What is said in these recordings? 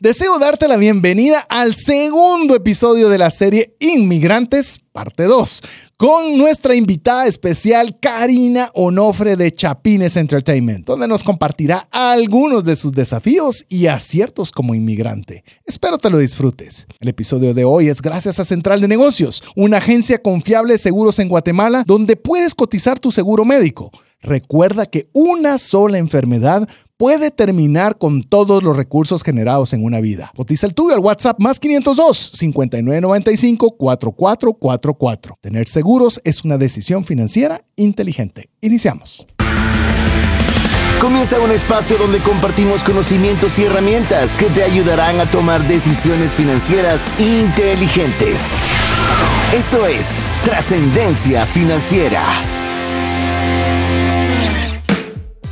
Deseo darte la bienvenida al segundo episodio de la serie Inmigrantes, parte 2, con nuestra invitada especial Karina Onofre de Chapines Entertainment, donde nos compartirá algunos de sus desafíos y aciertos como inmigrante. Espero te lo disfrutes. El episodio de hoy es gracias a Central de Negocios, una agencia confiable de seguros en Guatemala donde puedes cotizar tu seguro médico. Recuerda que una sola enfermedad puede terminar con todos los recursos generados en una vida. Cotiza el tuyo al WhatsApp más 502 5995 4444. Tener seguros es una decisión financiera inteligente. Iniciamos. Comienza un espacio donde compartimos conocimientos y herramientas que te ayudarán a tomar decisiones financieras inteligentes. Esto es Trascendencia Financiera.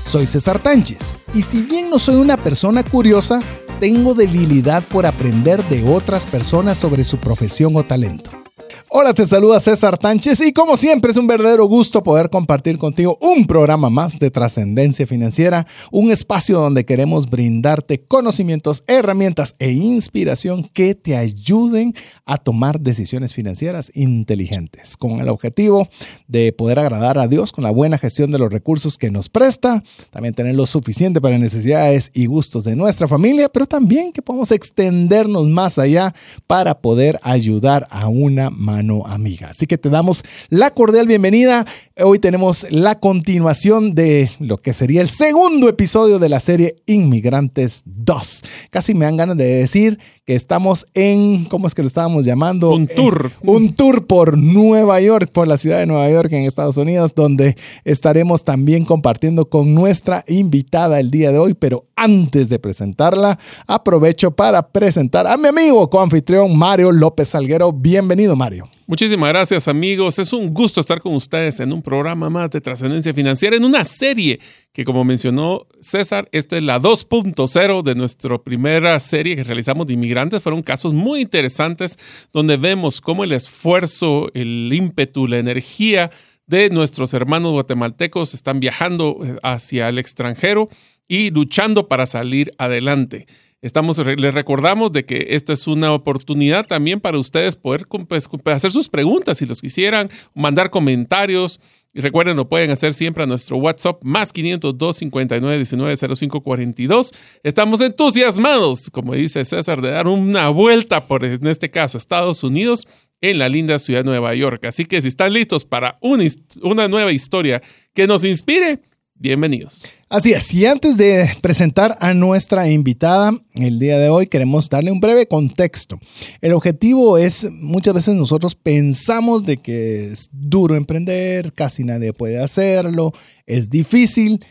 Soy César Tánchez y si bien no soy una persona curiosa, tengo debilidad por aprender de otras personas sobre su profesión o talento. Hola, te saluda César Tánchez y como siempre es un verdadero gusto poder compartir contigo un programa más de trascendencia financiera, un espacio donde queremos brindarte conocimientos, herramientas e inspiración que te ayuden a tomar decisiones financieras inteligentes, con el objetivo de poder agradar a Dios con la buena gestión de los recursos que nos presta, también tener lo suficiente para necesidades y gustos de nuestra familia, pero también que podamos extendernos más allá para poder ayudar a una mano amiga. Así que te damos la cordial bienvenida. Hoy tenemos la continuación de lo que sería el segundo episodio de la serie Inmigrantes 2. Casi me dan ganas de decir que estamos en, ¿cómo es que lo estábamos llamando? Un tour. un tour por Nueva York, por la ciudad de Nueva York en Estados Unidos, donde estaremos también compartiendo con nuestra invitada el día de hoy. Pero antes de presentarla, aprovecho para presentar a mi amigo coanfitrión Mario López Salguero. Bienvenido, Mario. Muchísimas gracias amigos, es un gusto estar con ustedes en un programa más de trascendencia financiera, en una serie que como mencionó César, esta es la 2.0 de nuestra primera serie que realizamos de inmigrantes. Fueron casos muy interesantes donde vemos cómo el esfuerzo, el ímpetu, la energía de nuestros hermanos guatemaltecos están viajando eh, hacia el extranjero y luchando para salir adelante. Estamos, les recordamos de que esta es una oportunidad también para ustedes poder pues, hacer sus preguntas si los quisieran, mandar comentarios. Y recuerden, lo pueden hacer siempre a nuestro WhatsApp más 502 59 19 05 42. Estamos entusiasmados, como dice César, de dar una vuelta por, en este caso, Estados Unidos en la linda ciudad de Nueva York. Así que si están listos para una, una nueva historia que nos inspire, bienvenidos. Así es, y antes de presentar a nuestra invitada el día de hoy, queremos darle un breve contexto. El objetivo es, muchas veces nosotros pensamos de que es duro emprender, casi nadie puede hacerlo, es difícil,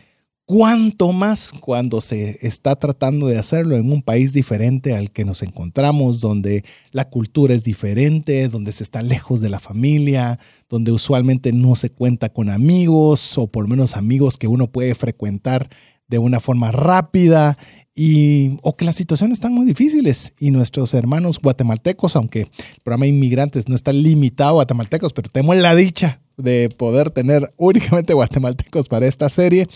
cuánto más cuando se está tratando de hacerlo en un país diferente al que nos encontramos, donde la cultura es diferente, donde se está lejos de la familia, donde usualmente no se cuenta con amigos o por menos amigos que uno puede frecuentar de una forma rápida y o que las situaciones están muy difíciles y nuestros hermanos guatemaltecos, aunque el programa inmigrantes no está limitado a guatemaltecos, pero tenemos la dicha de poder tener únicamente guatemaltecos para esta serie,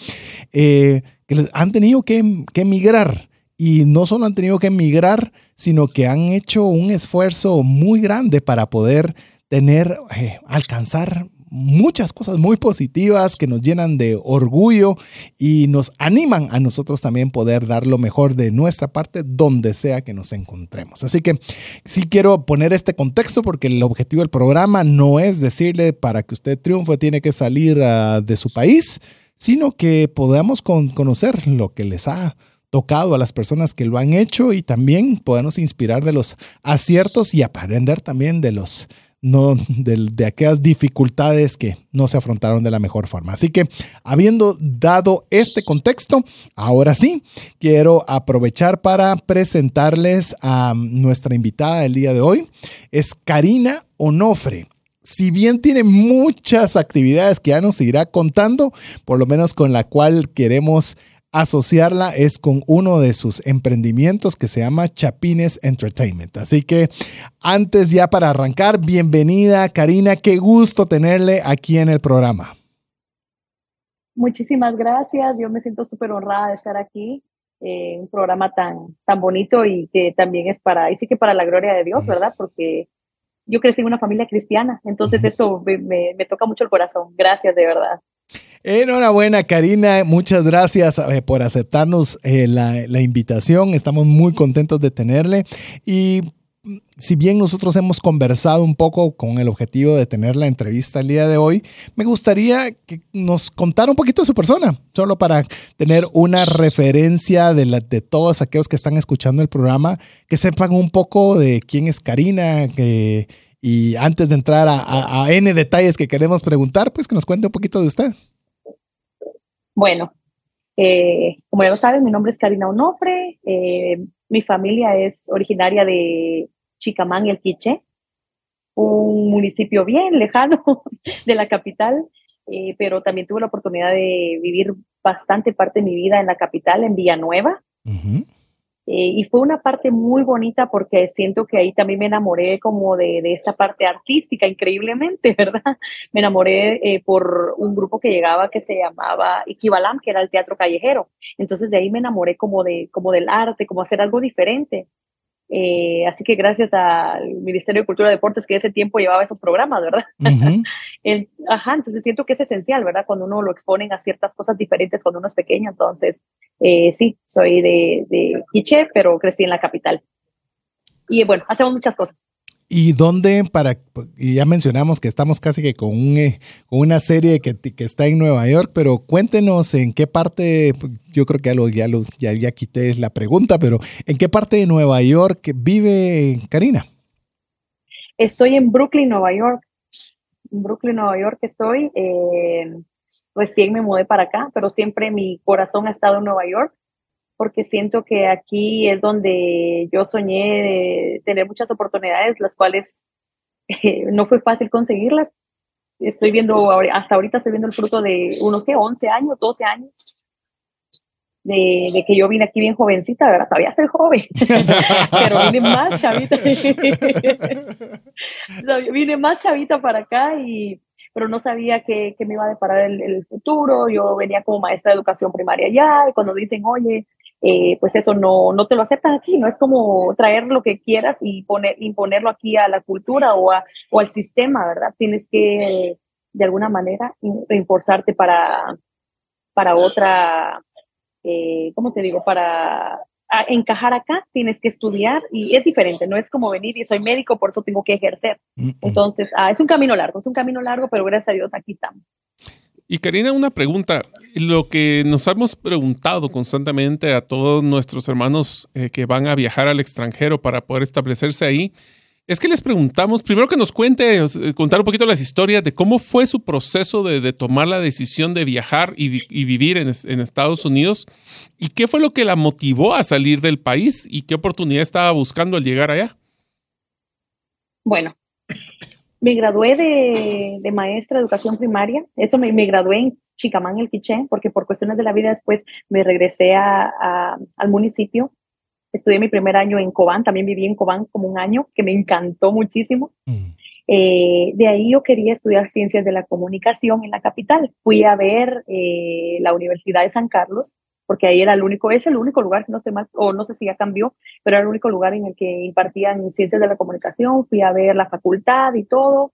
eh, que han tenido que, que emigrar. Y no solo han tenido que emigrar, sino que han hecho un esfuerzo muy grande para poder tener, eh, alcanzar muchas cosas muy positivas que nos llenan de orgullo y nos animan a nosotros también poder dar lo mejor de nuestra parte donde sea que nos encontremos. Así que sí quiero poner este contexto porque el objetivo del programa no es decirle para que usted triunfe tiene que salir ah, de su país, sino que podamos conocer lo que les ha tocado a las personas que lo han hecho y también podamos inspirar de los aciertos y aprender también de los no, de, aquellas dificultades que no se afrontaron de la mejor forma. Así que, habiendo dado este contexto, ahora sí, quiero aprovechar para presentarles a nuestra invitada del día de hoy. Es Karina Onofre si bien tiene muchas actividades que ya nos irá contando, por lo menos con la cual queremos asociarla es con uno de sus emprendimientos que se llama Chapines Entertainment. Así que antes ya para arrancar, bienvenida Karina, qué gusto tenerle aquí en el programa. Muchísimas gracias, yo me siento súper honrada de estar aquí eh, un programa tan, tan bonito y que también es para, y sí que para la gloria de Dios, ¿verdad? Porque yo crecí en una familia cristiana, entonces esto me, me, toca mucho el corazón. Gracias, de verdad. Enhorabuena, Karina. Muchas gracias eh, por aceptarnos eh, la, invitación. Estamos muy contentos de tenerle. Y si bien nosotros hemos conversado un poco con el objetivo de tener la entrevista el día de hoy, me gustaría que nos contara un poquito de su persona, solo para tener una referencia de, la, de todos aquellos que están escuchando el programa, que sepan un poco de quién es Karina, y antes de entrar a, N detalles que queremos preguntar, pues que nos cuente un poquito de usted. Bueno, eh, como ya lo saben, mi nombre es Karina Onofre. Eh, mi familia es originaria de Chicamán, el Quiche, un municipio bien lejano de la capital, eh, pero también tuve la oportunidad de vivir bastante parte de mi vida en la capital, en Villanueva. Eh, y fue una parte muy bonita porque siento que ahí también me enamoré como de, de esta parte artística, increíblemente, ¿verdad? Me enamoré eh, por un grupo que llegaba que se llamaba Iquibalam, que era el teatro callejero. Entonces de ahí me enamoré como, de, como del arte, como hacer algo diferente. Eh, así que gracias al Ministerio de Cultura y Deportes que ese tiempo llevaba esos programas, ¿verdad? ajá, entonces siento que es esencial, ¿verdad? Cuando uno lo exponen a ciertas cosas diferentes cuando uno es pequeño. Entonces, eh, sí, soy de, de Quiche, pero crecí en la capital. Y bueno, hacemos muchas cosas. ¿Y dónde, para, y ya mencionamos que estamos casi que con, eh, una serie que, está en Nueva York, pero cuéntenos en qué parte, yo creo que ya, lo, ya, ya, ya quité la pregunta, pero ¿en qué parte de Nueva York vive Karina? Estoy en Brooklyn, Nueva York. En Brooklyn, Nueva York estoy. Eh, recién me mudé para acá, pero siempre mi corazón ha estado en Nueva York porque siento que aquí es donde yo soñé de tener muchas oportunidades, las cuales eh, no fue fácil conseguirlas. Estoy viendo, hasta ahorita estoy viendo el fruto de unos que 11 años, 12 años, de, de, que yo vine aquí bien jovencita, ¿verdad? Todavía soy joven, pero vine más chavita. vine más chavita para acá y pero no sabía qué, me iba a deparar el, el, futuro. Yo venía como maestra de educación primaria ya, y cuando dicen, oye, eh, pues eso no, no te lo aceptan aquí, no es como traer lo que quieras y poner, imponerlo aquí a la cultura o, a, o al sistema, ¿verdad? Tienes que de alguna manera reforzarte para, para otra, eh, ¿cómo te digo? Para encajar acá tienes que estudiar y es diferente, no es como venir y soy médico, por eso tengo que ejercer. Entonces, ah, es un camino largo, es un camino largo, pero gracias a Dios aquí estamos. Y Karina, una pregunta. Lo que nos hemos preguntado constantemente a todos nuestros hermanos eh, que van a viajar al extranjero para poder establecerse ahí, es que les preguntamos, primero que nos cuente, contar un poquito las historias de cómo fue su proceso de, tomar la decisión de viajar y, vivir en, Estados Unidos y qué fue lo que la motivó a salir del país y qué oportunidad estaba buscando al llegar allá. Bueno, me gradué de, maestra de educación primaria. Eso me, gradué en Chicamán, el Quiché, porque por cuestiones de la vida después me regresé a, al municipio. Estudié mi primer año en Cobán, también viví en Cobán como un año, que me encantó muchísimo. Mm. Eh, de ahí yo quería estudiar ciencias de la comunicación en la capital. Fui a ver eh, la Universidad de San Carlos porque ahí era el único, es el único lugar, no estoy mal, o no sé si ya cambió, pero era el único lugar en el que impartían ciencias de la comunicación, fui a ver la facultad y todo,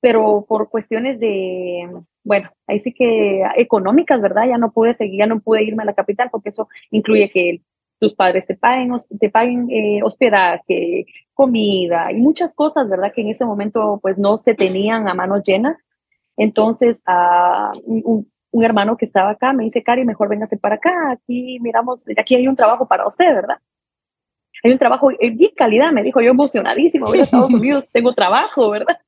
pero por cuestiones de, bueno, ahí sí que económicas, ¿verdad? Ya no pude seguir, ya no pude irme a la capital porque eso incluye que tus padres te paguen, te paguen eh, hospedaje, comida y muchas cosas, ¿verdad? Que en ese momento pues no se tenían a manos llenas. Entonces, uh, un, hermano que estaba acá me dice, Cari, mejor véngase para acá, aquí miramos, aquí hay un trabajo para usted, ¿verdad? Hay un trabajo en bien calidad, me dijo yo emocionadísimo, voy a Estados Unidos, tengo trabajo, ¿verdad?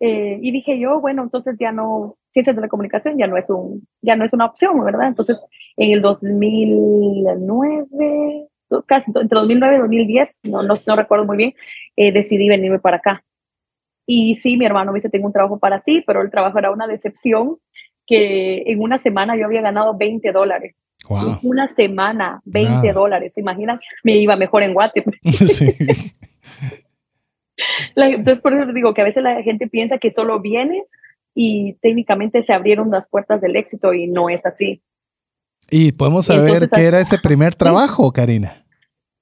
Eh, y dije yo, bueno, entonces ya no, ciencias de la comunicación ya no es un, ya no es una opción, ¿verdad? Entonces, en el 2009, casi entre 2009 y 2010, no, no, no recuerdo muy bien, eh, decidí venirme para acá. Y sí, mi hermano me dice, tengo un trabajo para ti, pero el trabajo era una decepción que en una semana yo había ganado 20 dólares. En una semana, 20 dólares. ¿Se imaginan? Me iba mejor en Guate. Sí. entonces, por eso digo que a veces la gente piensa que solo vienes y técnicamente se abrieron las puertas del éxito y no es así. Y podemos saber Entonces, qué era ese primer trabajo, Karina.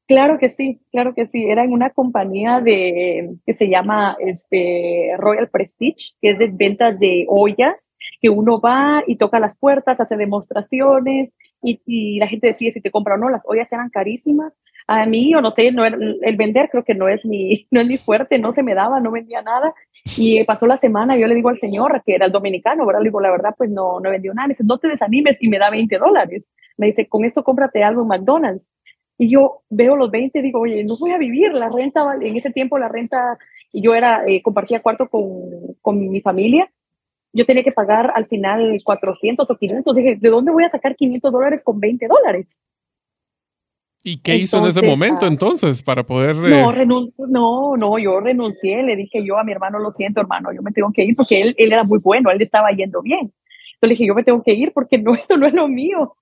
Claro que sí, claro que sí. Era en una compañía de que se llama este Royal Prestige, que es de ventas de ollas, que uno va y toca las puertas, hace demostraciones y, la gente decide si te compra o no. Las ollas eran carísimas. A mí, yo no sé, no el vender creo que no es mi no es mi fuerte, no se me daba, no vendía nada. Y pasó la semana, yo le digo al señor, que era el dominicano, ¿verdad? Le digo, la verdad, pues no, no vendió nada. Me dice, no te desanimes y me da 20 dólares. Me dice, con esto cómprate algo en McDonald's. Y yo veo los 20 y digo, oye, no voy a vivir, la renta, en ese tiempo la renta, y yo era, eh, compartía cuarto con, con mi familia, yo tenía que pagar al final 400 o 500, dije, ¿de dónde voy a sacar 500 dólares con 20 dólares? ¿Y qué hizo en ese Entonces, momento ah, entonces para poder... No, eh, no, no, yo renuncié, le dije yo a mi hermano, lo siento hermano, yo me tengo que ir porque él, él era muy bueno, él estaba yendo bien. Entonces le dije, yo me tengo que ir porque no, esto no es lo mío.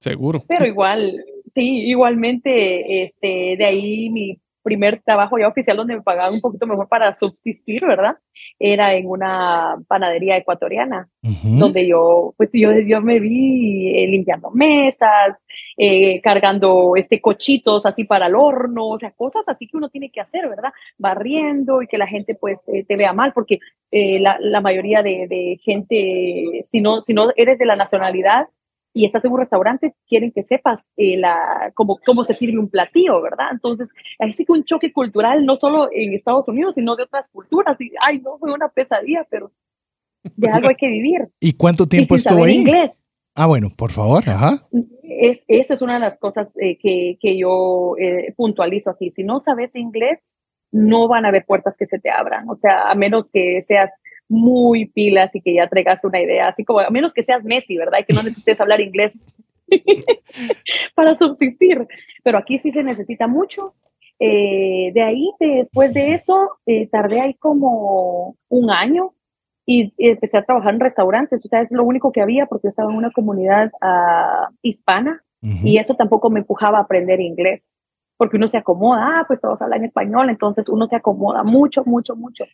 seguro. Pero igual, sí, igualmente, este, de ahí mi primer trabajo ya oficial donde me pagaban un poquito mejor para subsistir, ¿verdad? Era en una panadería ecuatoriana, donde yo, pues yo, yo me vi eh, limpiando mesas, eh, cargando este cochitos así para el horno, o sea, cosas así que uno tiene que hacer, ¿verdad? Barriendo y que la gente pues eh, te vea mal, porque eh, la, la mayoría de, de gente, si no, si no eres de la nacionalidad, y estás en un restaurante, quieren que sepas eh, la, cómo, cómo se sirve un platillo, ¿verdad? Entonces, así que un choque cultural, no solo en Estados Unidos, sino de otras culturas. Y, ay, no, fue una pesadilla, pero de algo hay que vivir. ¿Y cuánto Y tiempo sin estuvo saber ahí? inglés. Ah, bueno, por favor, ajá. Es, esa es una de las cosas eh, que, que yo eh, puntualizo aquí. Si no sabes inglés, no van a haber puertas que se te abran. O sea, a menos que seas muy pilas y que ya traigas una idea, así como a menos que seas Messi, ¿verdad? Y que no necesites hablar inglés para subsistir. Pero aquí sí se necesita mucho. Eh, de ahí, después de eso, eh, tardé ahí como un año y, y empecé a trabajar en restaurantes. O sea, es lo único que había porque estaba en una comunidad ah, hispana Ujú. y eso tampoco me empujaba a aprender inglés, porque uno se acomoda, ah, pues todos hablan español, entonces uno se acomoda mucho, mucho, mucho.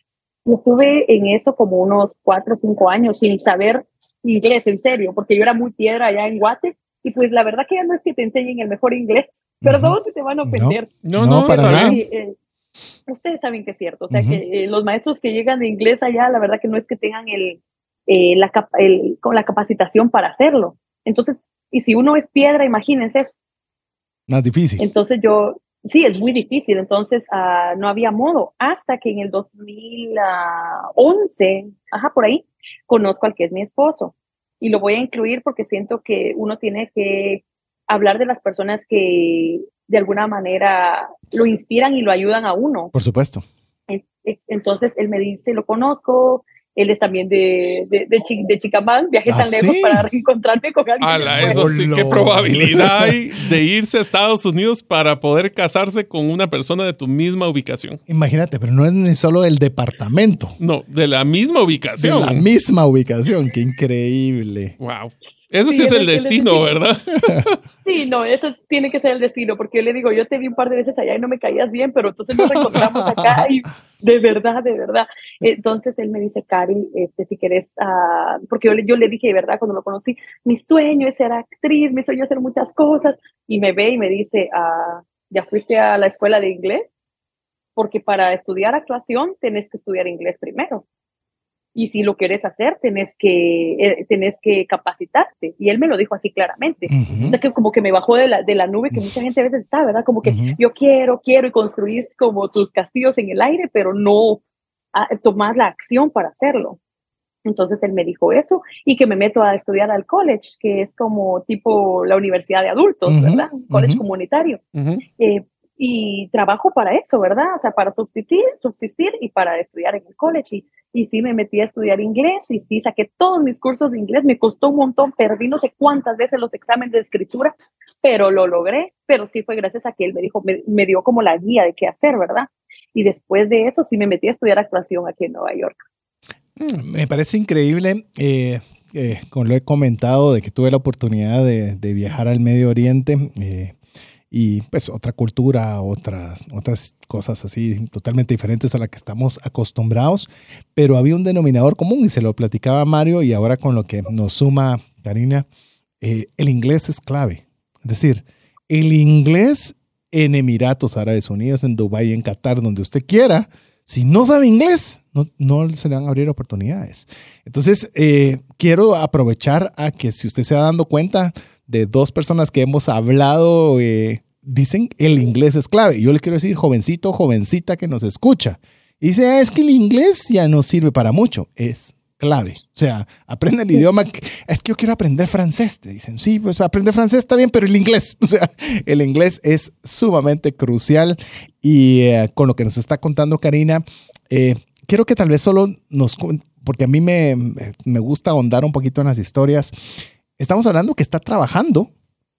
Y estuve en eso como unos cuatro o cinco años sin saber inglés, en serio, porque yo era muy piedra allá en Guate, y pues la verdad que ya no es que te enseñen el mejor inglés, perdón si te van a No. ofender. No, No, no, para nada. Sí, eh, ustedes saben que es cierto, o sea que eh, los maestros que llegan de inglés allá, la verdad que no es que tengan el, eh, la, el- con la capacitación para hacerlo. Entonces, y si uno es piedra, imagínense eso. Más difícil. Entonces yo, sí, es muy difícil, entonces ah, no había modo, hasta que en el 2011, ajá, por ahí, conozco al que es mi esposo. Y lo voy a incluir porque siento que uno tiene que hablar de las personas que de alguna manera lo inspiran y lo ayudan a uno. Por supuesto. En- en- Entonces él me dice, lo conozco, él es también de, de, de, Chi- de Chicamán, viajé ¿Ah, tan lejos sí? para reencontrarme con alguien. Ala, Bueno, eso sí, qué probabilidad hay de irse a Estados Unidos para poder casarse con una persona de tu misma ubicación. Imagínate, pero no es ni solo el departamento, No, de la misma de ubicación. la misma ubicación. Qué increíble. Wow. Eso sí, Sí, es es el destino. ¿verdad? Sí, no, eso tiene que ser el destino, porque yo le digo, yo te vi un par de veces allá y no me caías bien, pero entonces nos encontramos acá y de verdad, de verdad. Entonces él me dice, Cari, este, si quieres, ah", porque yo le, dije de verdad cuando lo conocí, mi sueño es ser actriz, mi sueño es hacer muchas cosas, y me ve y me dice, ah, ¿ya fuiste a la escuela de inglés? Porque para estudiar actuación tenés que estudiar inglés primero. Y si lo quieres hacer, tenés que, eh, tenés que capacitarte. Y él me lo dijo así claramente. Ujú. O sea, que como que me bajó de la, de la nube que mucha gente a veces está, ¿verdad? Como que Ujú. yo quiero, quiero y construís como tus castillos en el aire, pero no ah, tomás la acción para hacerlo. Entonces él me dijo eso y que me meto a estudiar al college, que es como tipo la universidad de adultos, Ujú, ¿verdad? Un college comunitario. Eh, y trabajo para eso, ¿verdad? O sea, para subsistir, subsistir y para estudiar en el college. Y, y sí me metí a estudiar inglés y sí saqué todos mis cursos de inglés. Me costó un montón, perdí no sé cuántas veces los exámenes de escritura, pero lo logré. Pero sí fue gracias a que él me dijo, me, me dio como la guía de qué hacer, ¿verdad? Y después de eso sí me metí a estudiar actuación aquí en Nueva York. Me parece increíble, eh, eh, como lo he comentado, de que tuve la oportunidad de, de viajar al Medio Oriente eh, y pues otra cultura, otras, otras cosas así totalmente diferentes a la que estamos acostumbrados, pero había un denominador común y se lo platicaba Mario y ahora con lo que nos suma Karina, eh, el inglés es clave. Es decir, el inglés en Emiratos Árabes Unidos, en Dubái, en Qatar, donde usted quiera, si no sabe inglés, no, no se le van a abrir oportunidades. Entonces, eh, quiero aprovechar a que si usted se va dando cuenta de dos personas que hemos hablado, eh, dicen el inglés es clave. Yo le quiero decir, jovencito, jovencita que nos escucha. Y dice, ah, es que el inglés ya no sirve para mucho. Es clave. O sea, aprende el idioma. Es que yo quiero aprender francés. Te dicen, sí, pues aprender francés está bien, pero el inglés. O sea, el inglés es sumamente crucial. Y eh, con lo que nos está contando Karina, eh, quiero que tal vez solo nos, porque a mí me, me gusta ahondar un poquito en las historias. Estamos hablando que está trabajando,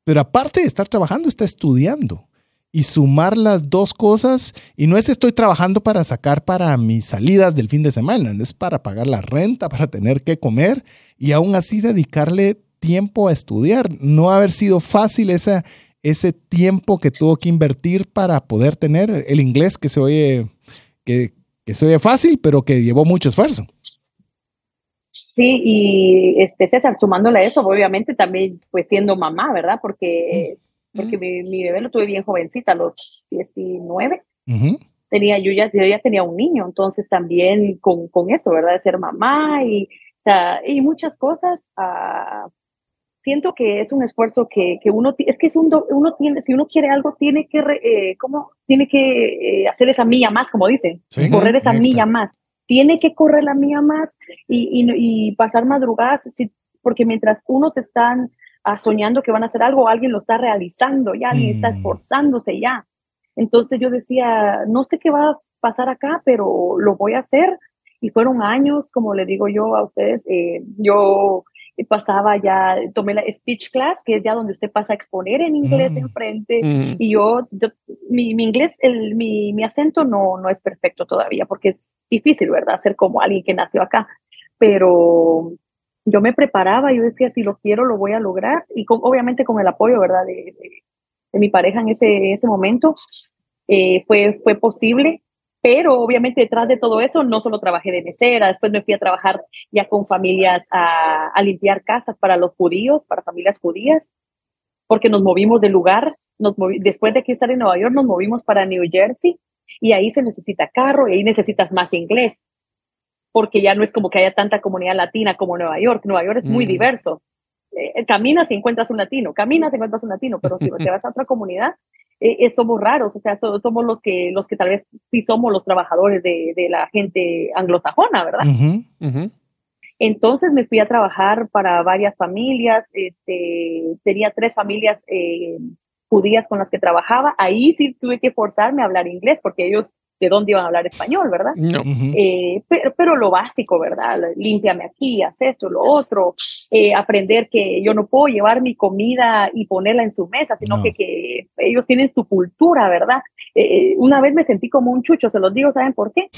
pero aparte de estar trabajando, está estudiando y sumar las dos cosas. Y no es estoy trabajando para sacar para mis salidas del fin de semana, es para pagar la renta, para tener que comer y aún así dedicarle tiempo a estudiar. No haber sido fácil esa, ese tiempo que tuvo que invertir para poder tener el inglés que se oye, que se oye fácil, pero que llevó mucho esfuerzo. Sí, y este César, sumándole a eso, obviamente también pues siendo mamá, ¿verdad? Porque porque mi, mi, bebé lo tuve bien jovencita, a los 19. tenía, yo, ya, yo ya tenía un niño, entonces también con, con eso, ¿verdad? De ser mamá y, o sea, y muchas cosas. Uh, siento que es un esfuerzo que, que uno, es que es un, uno tiene, si uno quiere algo, tiene que, eh, ¿cómo? Tiene que eh, hacer esa milla más, como dicen, correr esa milla más. Tiene que correr la milla más y, y, y pasar madrugadas, porque mientras unos están soñando que van a hacer algo, alguien lo está realizando ya, alguien está mm. esforzándose ya. Entonces yo decía, no sé qué va a pasar acá, pero lo voy a hacer. Y fueron años, como le digo yo a ustedes, eh, yo pasaba ya, tomé la speech class, que es ya donde usted pasa a exponer en inglés mm. enfrente. Mm. Y yo, mi, mi, inglés, el, mi, mi acento no, no es perfecto todavía, porque es difícil, ¿verdad? Ser como alguien que nació acá. Pero yo me preparaba, yo decía, si lo quiero, lo voy a lograr, y con, obviamente con el apoyo, ¿verdad?, de, de, mi pareja en ese, ese momento, eh, fue, fue posible, pero obviamente detrás de todo eso no solo trabajé de mesera, después me fui a trabajar ya con familias a, a limpiar casas para los judíos, para familias judías, porque nos movimos de lugar, nos movi después de que estar en Nueva York, nos movimos para New Jersey, y ahí se necesita carro, y ahí necesitas más inglés porque ya no es como que haya tanta comunidad latina como Nueva York. Nueva York es muy mm. diverso. Eh, caminas y encuentras un latino, caminas y encuentras un latino, pero si te vas a otra comunidad, eh, eh, somos raros, o sea, somos los que, los que tal vez sí somos los trabajadores de, de la gente anglosajona, ¿verdad? Entonces me fui a trabajar para varias familias, este, tenía tres familias judías con las que trabajaba, ahí sí tuve que forzarme a hablar inglés porque ellos de dónde iban a hablar español, ¿verdad? No. Eh, pero, pero, lo básico, ¿verdad? Límpiame aquí, haz esto, lo otro, eh, aprender que yo no puedo llevar mi comida y ponerla en su mesa, sino que, que, ellos tienen su cultura, ¿verdad? Eh, una vez me sentí como un chucho, se los digo, ¿saben por qué?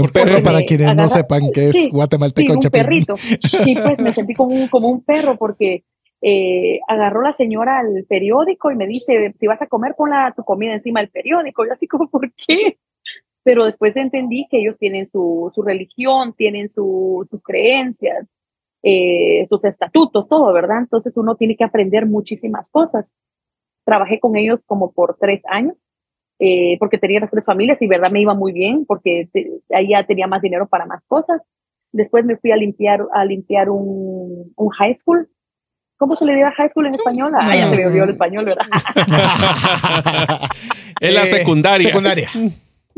Un perro, para quienes no sepan que es guatemalteco. Sí, un perrito. Sí, pues me sentí como un, como un perro porque eh, agarró la señora al periódico y me dice, si vas a comer, con la, tu comida encima del periódico. Y así como, ¿por qué? Pero después entendí que ellos tienen su, su religión, tienen su, sus creencias, eh, sus estatutos, todo, ¿verdad? Entonces uno tiene que aprender muchísimas cosas. Trabajé con ellos como por tres años, eh, porque tenía las tres familias y verdad me iba muy bien, porque ahí ya tenía más dinero para más cosas. Después me fui a limpiar, a limpiar un, un high school. ¿Cómo se le diría high school en español? Ah, ya se me olvidó el español, ¿verdad? en la secundaria. Secundaria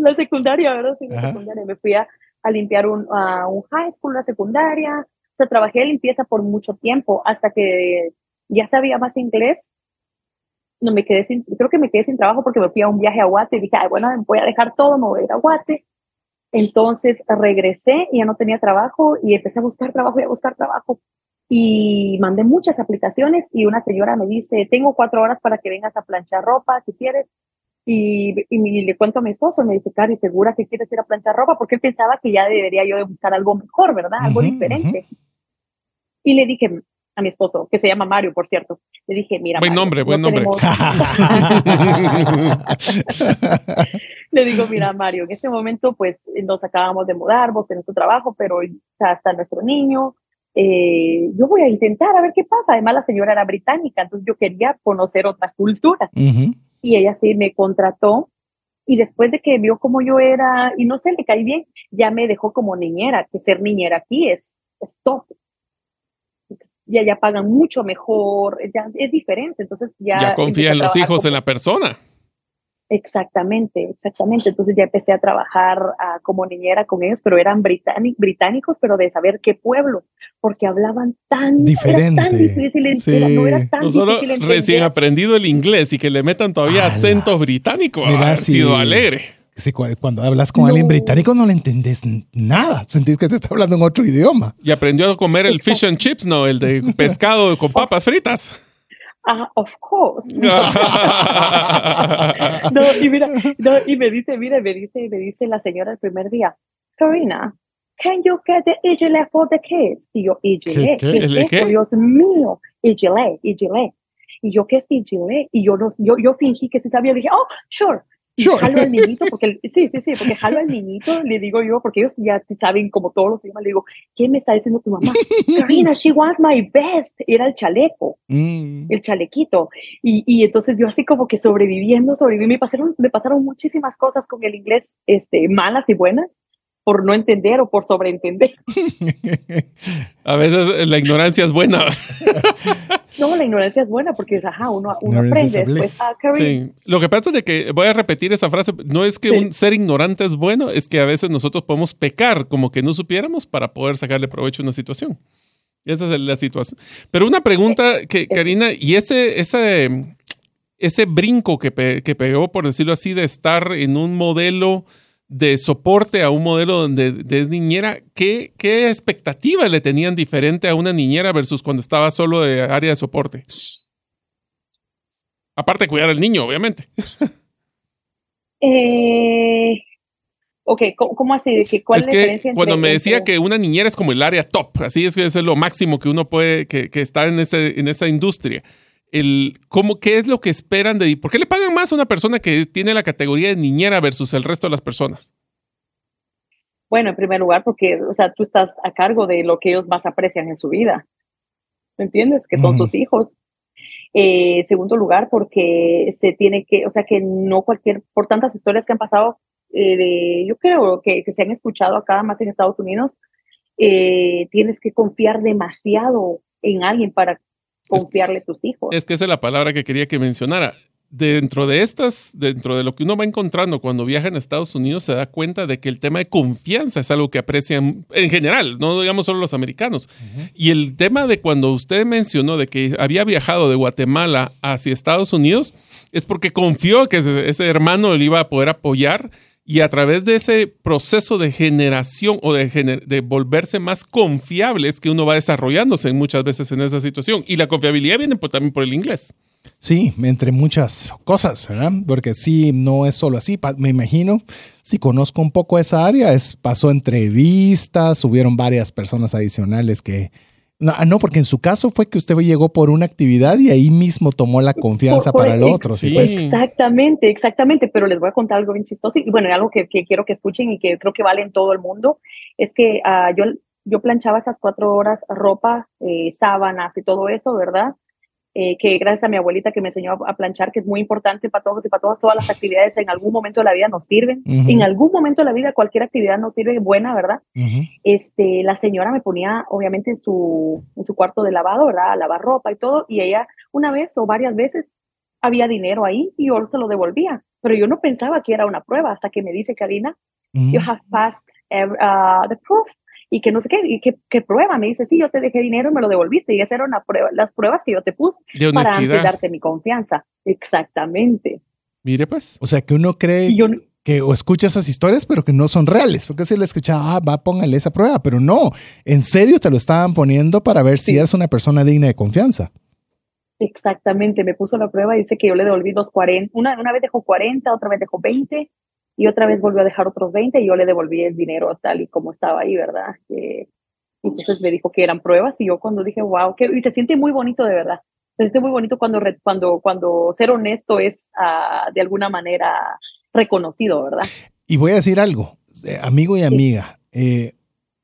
la secundaria, ¿verdad? Sí, la secundaria. Me fui a, a limpiar un, a un high school, la secundaria. O sea, trabajé de limpieza por mucho tiempo hasta que ya sabía más inglés. No me quedé sin, creo que me quedé sin trabajo porque me fui a un viaje a Guate y dije, Ay, bueno, voy a dejar todo, me voy a ir a Guate. Entonces regresé y ya no tenía trabajo y empecé a buscar trabajo y a buscar trabajo. Y mandé muchas aplicaciones y una señora me dice, tengo cuatro horas para que vengas a planchar ropa si quieres. Y, y, le cuento a mi esposo, me dice, Cari, ¿segura que quieres ir a planchar ropa? Porque él pensaba que ya debería yo de buscar algo mejor, ¿verdad? Algo diferente. Y le dije a mi esposo, que se llama Mario, por cierto, le dije, mira. Buen nombre, buen nombre. le digo, mira, Mario, en este momento, pues nos acabamos de mudar, vos tenés tu trabajo, pero ya está nuestro niño, eh, yo voy a intentar a ver qué pasa. Además, la señora era británica, entonces yo quería conocer otra cultura. Y ella sí me contrató. Y después de que vio cómo yo era, y no sé, le caí bien, ya me dejó como niñera, que ser niñera aquí es, es top. Y allá pagan mucho mejor, ya es diferente. Entonces ya. Ya confía en los hijos, en la persona. Exactamente, exactamente. Entonces ya empecé a trabajar uh, como niñera con ellos, pero eran británicos, pero de saber qué pueblo, porque hablaban tan diferente. Tan difícil, sí. era, no era tan no solo recién aprendido el inglés y que le metan todavía acentos británicos, ha sido alegre. Sí, cuando hablas con no. alguien británico no le entendés nada, sentís que te está hablando en otro idioma. Y aprendió a comer el Exacto. fish and chips, ¿no? El de pescado con papas fritas. Ah, of course. no, y mira, no, y me dice, mira, me dice, me dice la señora el primer día, Karina, can you get the igile for the kids? Y yo, igile, ¿qué, ¿qué, ¿qué es? Dios mío, igile, igile. Y yo, ¿qué es igile? Y yo, no, yo, yo fingí que sí sabía, dije, oh, sure. Sure. jalo al niñito, porque, sí, sí, sí, porque jalo al niñito, le digo yo, porque ellos ya saben como todos los idiomas, le digo, ¿qué me está diciendo tu mamá? Karina, she was my best. Era el chaleco, mm. el chalequito. Y, y, entonces yo así como que sobreviviendo, sobreviví, me pasaron, me pasaron muchísimas cosas con el inglés, este, malas y buenas, por no entender o por sobreentender. A veces la ignorancia es buena. No, la ignorancia es buena porque es, ajá, uno, uno aprende después a sí. Lo que pasa es de que, voy a repetir esa frase, no es que sí. un ser ignorante es bueno, es que a veces nosotros podemos pecar como que no supiéramos para poder sacarle provecho a una situación. Esa es la situación. Pero una pregunta que, Karina, y ese, ese, ese brinco que, pe, que pegó, por decirlo así, de estar en un modelo de soporte a un modelo donde de niñera, ¿qué, ¿qué expectativa le tenían diferente a una niñera versus cuando estaba solo de área de soporte? Aparte de cuidar al niño, obviamente. Eh, ok, ¿cómo, así? ¿Cuál es la diferencia que cuando me decía entre... que una niñera es como el área top, así es que es lo máximo que uno puede, que, que está en, ese, en esa industria el cómo qué es lo que esperan de por qué le pagan más a una persona que tiene la categoría de niñera versus el resto de las personas bueno en primer lugar porque o sea tú estás a cargo de lo que ellos más aprecian en su vida ¿me entiendes? que son uh -huh. tus hijos eh, segundo lugar porque se tiene que o sea que no cualquier por tantas historias que han pasado eh, de yo creo que, que se han escuchado acá más en Estados Unidos eh, tienes que confiar demasiado en alguien para confiarle a tus hijos. Es que esa es la palabra que quería que mencionara. Dentro de estas, dentro de lo que uno va encontrando cuando viaja en Estados Unidos, se da cuenta de que el tema de confianza es algo que aprecian en general, no digamos solo los americanos. Uh -huh. Y el tema de cuando usted mencionó de que había viajado de Guatemala hacia Estados Unidos, es porque confió que ese, ese hermano le iba a poder apoyar y a través de ese proceso de generación o de, de volverse más confiable es que uno va desarrollándose muchas veces en esa situación. Y la confiabilidad viene por, también por el inglés. Sí, entre muchas cosas, ¿verdad? Porque sí, no es solo así. Me imagino, si conozco un poco esa área, es, pasó entrevistas, hubieron varias personas adicionales que no, no, porque en su caso fue que usted llegó por una actividad y ahí mismo tomó la confianza por, por, para el otro. Sí, pues. Exactamente, exactamente, pero les voy a contar algo bien chistoso y bueno, algo que, que quiero que escuchen y que creo que vale en todo el mundo, es que uh, yo, yo planchaba esas cuatro horas ropa, eh, sábanas y todo eso, ¿verdad? Eh, que gracias a mi abuelita que me enseñó a, a, planchar, que es muy importante para todos y para todas, todas las actividades en algún momento de la vida nos sirven. Uh -huh. En algún momento de la vida cualquier actividad nos sirve buena, ¿verdad? Uh -huh. este, la señora me ponía obviamente en su, en su cuarto de lavado, ¿verdad? A lavar ropa y todo, y ella una vez o varias veces había dinero ahí y yo se lo devolvía, pero yo no pensaba que era una prueba hasta que me dice Karina, uh -huh. you have passed uh, the proof y que no sé qué, y que, que, prueba, me dice, sí, yo te dejé dinero y me lo devolviste, y esas eran una prueba, las pruebas que yo te puse para antes darte mi confianza. Exactamente. Mire pues. O sea, que uno cree yo, que o escucha esas historias, pero que no son reales, porque si le escuchaba, ah, va, póngale esa prueba, pero no, en serio te lo estaban poniendo para ver si sí. eres una persona digna de confianza. Exactamente, me puso la prueba y dice que yo le devolví dos 40, una, una vez dejó 40, otra vez dejó 20, y otra vez volvió a dejar otros 20 y yo le devolví el dinero tal y como estaba ahí, ¿verdad? Eh, entonces me dijo que eran pruebas y yo cuando dije, wow, que, y se siente muy bonito de verdad. Se siente muy bonito cuando, cuando, cuando ser honesto es uh, de alguna manera reconocido, ¿verdad? Y voy a decir algo, eh, amigo y amiga, eh,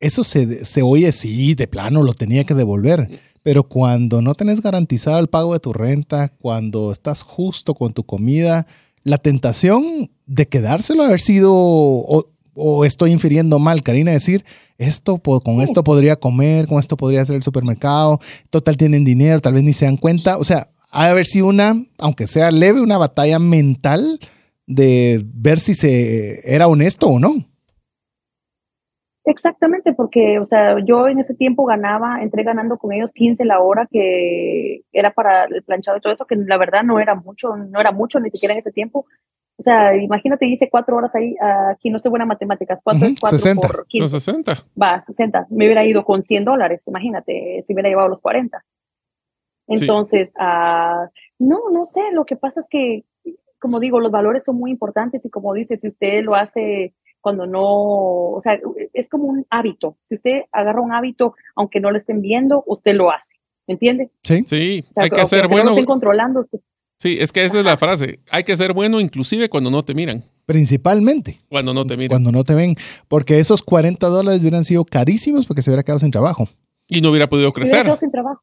eso se, se oye, sí, de plano lo tenía que devolver. Pero cuando no tenés garantizado el pago de tu renta, cuando estás justo con tu comida, la tentación de quedárselo haber sido, o, estoy infiriendo mal, Karina, decir, esto con esto podría comer, con esto podría hacer el supermercado, total tienen dinero, tal vez ni se dan cuenta. O sea, ha de haber sido una, aunque sea leve, una batalla mental de ver si se era honesto o no. Exactamente, porque, o sea, yo en ese tiempo ganaba, entré ganando con ellos 15 la hora que era para el planchado y todo eso, que la verdad no era mucho, no era mucho ni siquiera en ese tiempo. O sea, imagínate, hice cuatro horas ahí, aquí no sé buenas matemáticas, cuatro, uh 60. por 15. 60. Va, 60. Me hubiera ido con 100 dólares, imagínate, si hubiera llevado los 40. Entonces, uh, no, no sé, lo que pasa es que, como digo, los valores son muy importantes y como dice, si usted lo hace cuando no, o sea, es como un hábito. Si usted agarra un hábito, aunque no lo estén viendo, usted lo hace. ¿Me entiende? Sí, sí, hay que ser bueno. No controlando usted. Sí, es que esa es la frase. Hay que ser bueno inclusive cuando no te miran. Principalmente. Cuando no te miran. Cuando no te ven. Porque esos 40 dólares hubieran sido carísimos porque se hubiera quedado sin trabajo. Y no hubiera podido crecer. Hubiera quedado sin trabajo.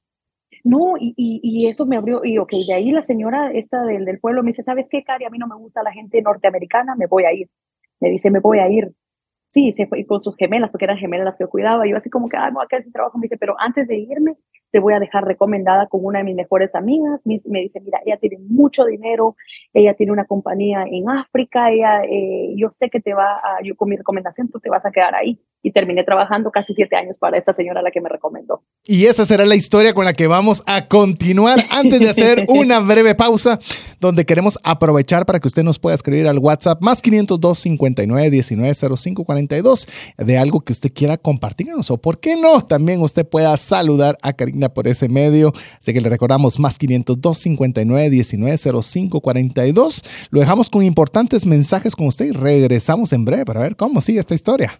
No, y, y, eso me abrió, y ok, de ahí la señora esta del, del pueblo me dice, ¿sabes qué, Cari? A mí no me gusta la gente norteamericana, me voy a ir. Me dice, me voy a ir. Sí, se fue con sus gemelas, porque eran gemelas las que cuidaba. Yo así como que, ah, no, acá es trabajo. Me dice, pero antes de irme, te voy a dejar recomendada con una de mis mejores amigas. Me dice, mira, ella tiene mucho dinero, ella tiene una compañía en África, ella, eh, yo sé que te va a, yo con mi recomendación, tú te vas a quedar ahí. Y terminé trabajando casi siete años para esta señora la que me recomendó. Y esa será la historia con la que vamos a continuar antes de hacer una breve pausa donde queremos aprovechar para que usted nos pueda escribir al WhatsApp más 502 59 19 05 42 de algo que usted quiera compartirnos o por qué no, también usted pueda saludar a Karina por ese medio. Así que le recordamos más 502 59 19 05 42. Lo dejamos con importantes mensajes con usted y regresamos en breve para ver cómo sigue esta historia.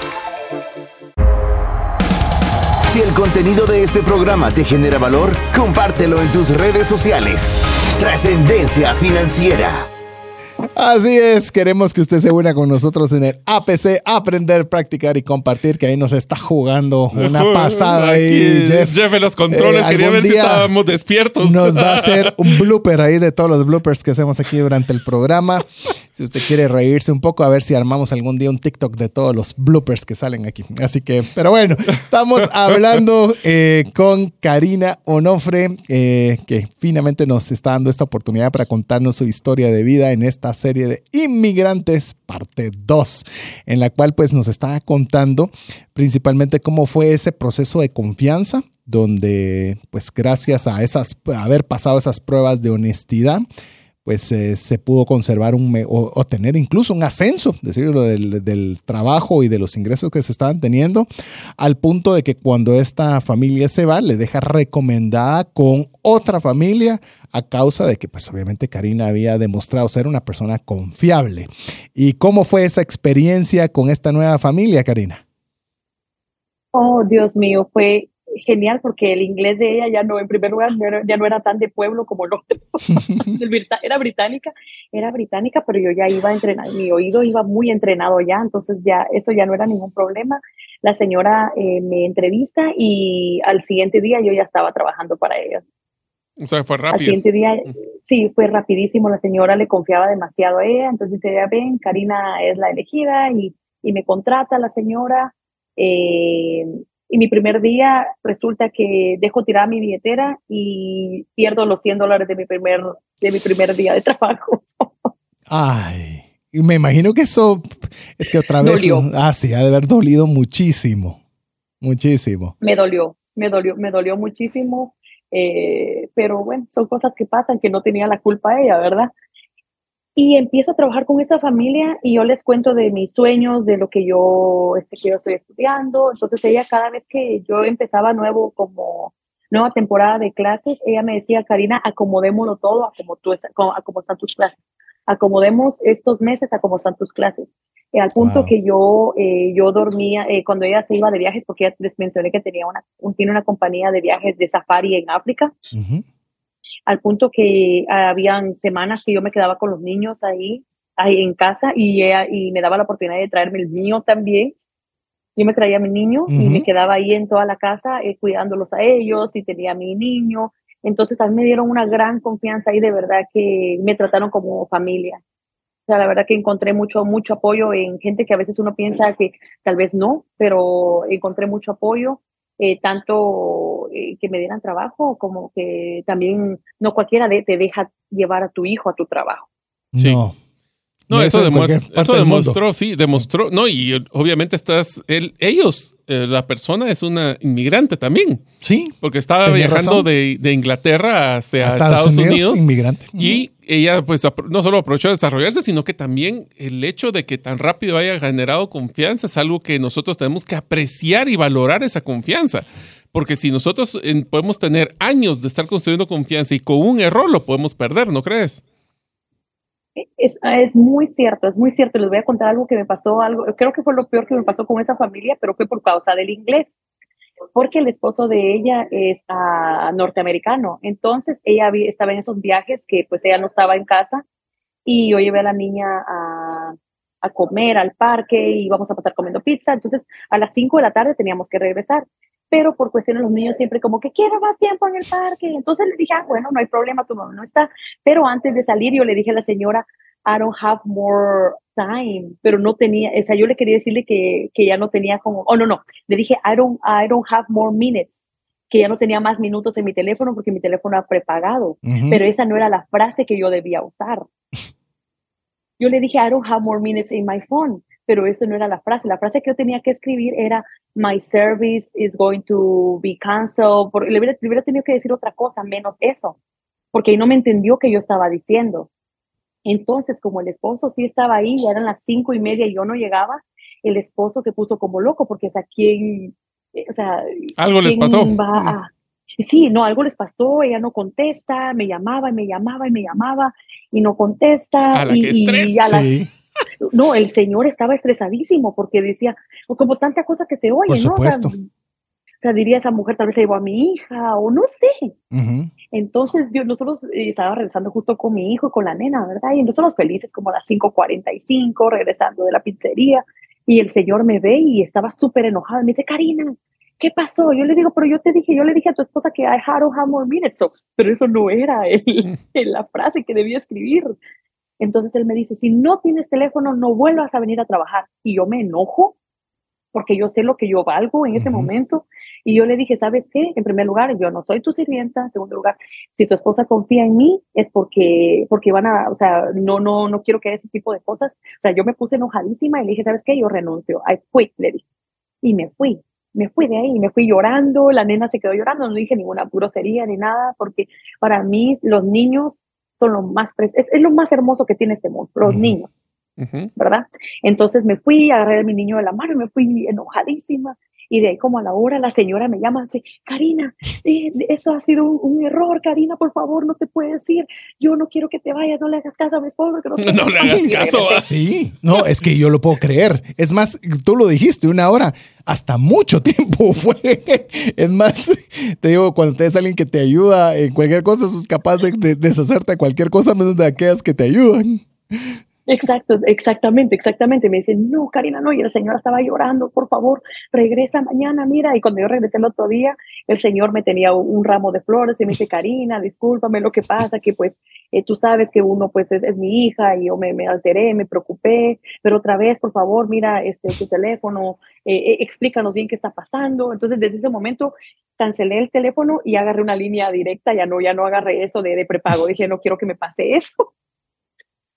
Si el contenido de este programa te genera valor, compártelo en tus redes sociales. Trascendencia financiera. Así es, queremos que usted se una con nosotros en el APC, aprender, practicar y compartir, que ahí nos está jugando una pasada ahí, Jeff. Jeff en los controles, eh, quería ver si estábamos despiertos. Nos va a hacer un blooper ahí de todos los bloopers que hacemos aquí durante el programa. Si usted quiere reírse un poco, a ver si armamos algún día un TikTok de todos los bloopers que salen aquí. Así que, pero bueno, estamos hablando eh, con Karina Onofre, eh, que finalmente nos está dando esta oportunidad para contarnos su historia de vida en esta serie de Inmigrantes, parte 2, en la cual pues nos está contando principalmente cómo fue ese proceso de confianza donde pues gracias a esas a haber pasado esas pruebas de honestidad pues eh, se pudo conservar un, o, tener incluso un ascenso, decirlo, del, del, trabajo y de los ingresos que se estaban teniendo, al punto de que cuando esta familia se va, le deja recomendada con otra familia a causa de que, pues obviamente Karina había demostrado ser una persona confiable. ¿Y cómo fue esa experiencia con esta nueva familia, Karina? Oh, Dios mío, fue genial porque el inglés de ella ya no, en primer lugar, ya no era tan de pueblo como el otro. era británica, era británica, pero yo ya iba entrenado, mi oído iba muy entrenado ya, entonces ya eso ya no era ningún problema. La señora eh, me entrevista y al siguiente día yo ya estaba trabajando para ella. O sea, fue rápido. Al siguiente día, sí, fue rapidísimo. La señora le confiaba demasiado a ella, entonces ella, ven, Karina es la elegida y, y me contrata la señora. Eh, y mi primer día resulta que dejo tirar mi billetera y pierdo los 100 dólares de mi primer, de mi primer día de trabajo. Ay, me imagino que eso es que otra vez, dolió. ah, sí, ha de haber dolido muchísimo, muchísimo. Me dolió, me dolió, me dolió muchísimo, eh, pero bueno, son cosas que pasan que no tenía la culpa ella, ¿verdad? Y empiezo a trabajar con esa familia y yo les cuento de mis sueños, de lo que yo, este, que yo estoy estudiando. Entonces ella cada vez que yo empezaba nuevo como nueva temporada de clases, ella me decía, Karina, acomodémoslo todo a como, tú, a como están tus clases. Acomodemos estos meses a como están tus clases. Eh, al punto que yo, eh, yo dormía, eh, cuando ella se iba de viajes, porque ya les mencioné que tenía una, tiene una compañía de viajes de safari en África al punto que habían semanas que yo me quedaba con los niños ahí, ahí en casa y, y me daba la oportunidad de traerme el niño también. Yo me traía a mi niño y me quedaba ahí en toda la casa eh, cuidándolos a ellos y tenía a mi niño. Entonces a mí me dieron una gran confianza y de verdad que me trataron como familia. O sea, la verdad que encontré mucho, mucho apoyo en gente que a veces uno piensa que tal vez no, pero encontré mucho apoyo eh, tanto eh, que me dieran trabajo como que también no cualquiera te deja llevar a tu hijo a tu trabajo. Sí. No. No, eso, eso demostró, sí, demostró, no, y obviamente estás, ellos, eh, la persona es una inmigrante también. Sí. Porque estaba viajando de, de, Inglaterra hacia Estados, Unidos, inmigrante. Y ella, pues, no solo aprovechó a desarrollarse, sino que también el hecho de que tan rápido haya generado confianza es algo que nosotros tenemos que apreciar y valorar esa confianza. Porque si nosotros podemos tener años de estar construyendo confianza y con un error lo podemos perder, ¿no crees? Es, es, muy cierto, es muy cierto. Les voy a contar algo que me pasó, algo, creo que fue lo peor que me pasó con esa familia, pero fue por causa del inglés, porque el esposo de ella es uh, norteamericano. Entonces ella estaba en esos viajes que pues ella no estaba en casa y yo llevé a la niña a, a comer al parque y íbamos a pasar comiendo pizza. Entonces a las 5 de la tarde teníamos que regresar pero por cuestiones los niños siempre como que quiero más tiempo en el parque. Entonces le dije, ah, bueno, no hay problema, tu mamá no está. Pero antes de salir yo le dije a la señora, I don't have more time, pero no tenía, o sea, yo le quería decirle que, que ya no tenía como, oh, no, no, le dije, I don't, I don't have more minutes, que ya no tenía más minutos en mi teléfono porque mi teléfono ha prepagado, pero esa no era la frase que yo debía usar. Yo le dije, I don't have more minutes in my phone, pero eso no era la frase. La frase que yo tenía que escribir era, my service is going to be canceled. le, hubiera, le hubiera tenido que decir otra cosa, menos eso, porque no me entendió que yo estaba diciendo. Entonces, como el esposo sí estaba ahí, ya eran las cinco y media y yo no llegaba, el esposo se puso como loco porque, o sea, ¿quién, eh, o sea, algo les pasó. Sí, no, algo les pasó, ella no contesta, me llamaba y me llamaba y me llamaba y no contesta. A la y, que estrés. sí. No, el señor estaba estresadísimo porque decía, como tanta cosa que se oye, Por ¿no? Supuesto. O sea, o sea, diría esa mujer, tal vez se llevó a mi hija o no sé. Entonces, yo, nosotros eh, estaba regresando justo con mi hijo y con la nena, ¿verdad? Y nosotros felices como a las 5.45, regresando de la pizzería. Y el señor me ve y estaba súper enojado. Me dice, Karina, ¿qué pasó? Yo le digo, pero yo te dije, yo le dije a tu esposa que I had to have more minutes. pero eso no era el, la frase que debía escribir. Entonces él me dice, si no tienes teléfono, no vuelvas a venir a trabajar. Y yo me enojo porque yo sé lo que yo valgo en ese momento. Y yo le dije, ¿sabes qué? En primer lugar, yo no soy tu sirvienta. En segundo lugar, si tu esposa confía en mí, es porque, porque van a, o sea, no, no, no quiero que haya ese tipo de cosas. O sea, yo me puse enojadísima y le dije, ¿sabes qué? Yo renuncio. I quit, le dije. Y me fui. Me fui de ahí, me fui llorando, la nena se quedó llorando, no dije ninguna grosería ni nada, porque para mí los niños son lo más, es, es lo más hermoso que tiene este mundo, los niños, ¿verdad? Entonces me fui, agarré a mi niño de la mano y me fui enojadísima Y de ahí como a la hora la señora me llama, dice, Karina, eh, esto ha sido un, error, Karina, por favor, no te puedes ir. Yo no quiero que te vayas, no le hagas caso a mi esposo. no, no le hagas caso. Sí, no, es que yo lo puedo creer. Es más, tú lo dijiste, una hora, hasta mucho tiempo fue. Es más, te digo, cuando tienes alguien que te ayuda en cualquier cosa, sos capaz de, de deshacerte de cualquier cosa menos de aquellas que te ayudan. Exacto, exactamente, exactamente. Me dicen, no, Karina, no. Y la señora estaba llorando, por favor, regresa mañana, mira. Y cuando yo regresé el otro día, el señor me tenía un, ramo de flores y me dice, Karina, discúlpame lo que pasa, que pues eh, tú sabes que uno pues es, mi hija y yo me, me, alteré, me preocupé, pero otra vez, por favor, mira este, tu teléfono, eh, eh, explícanos bien qué está pasando. Entonces, desde ese momento cancelé el teléfono y agarré una línea directa, ya no, ya no agarré eso de, de prepago. Dije, no quiero que me pase eso.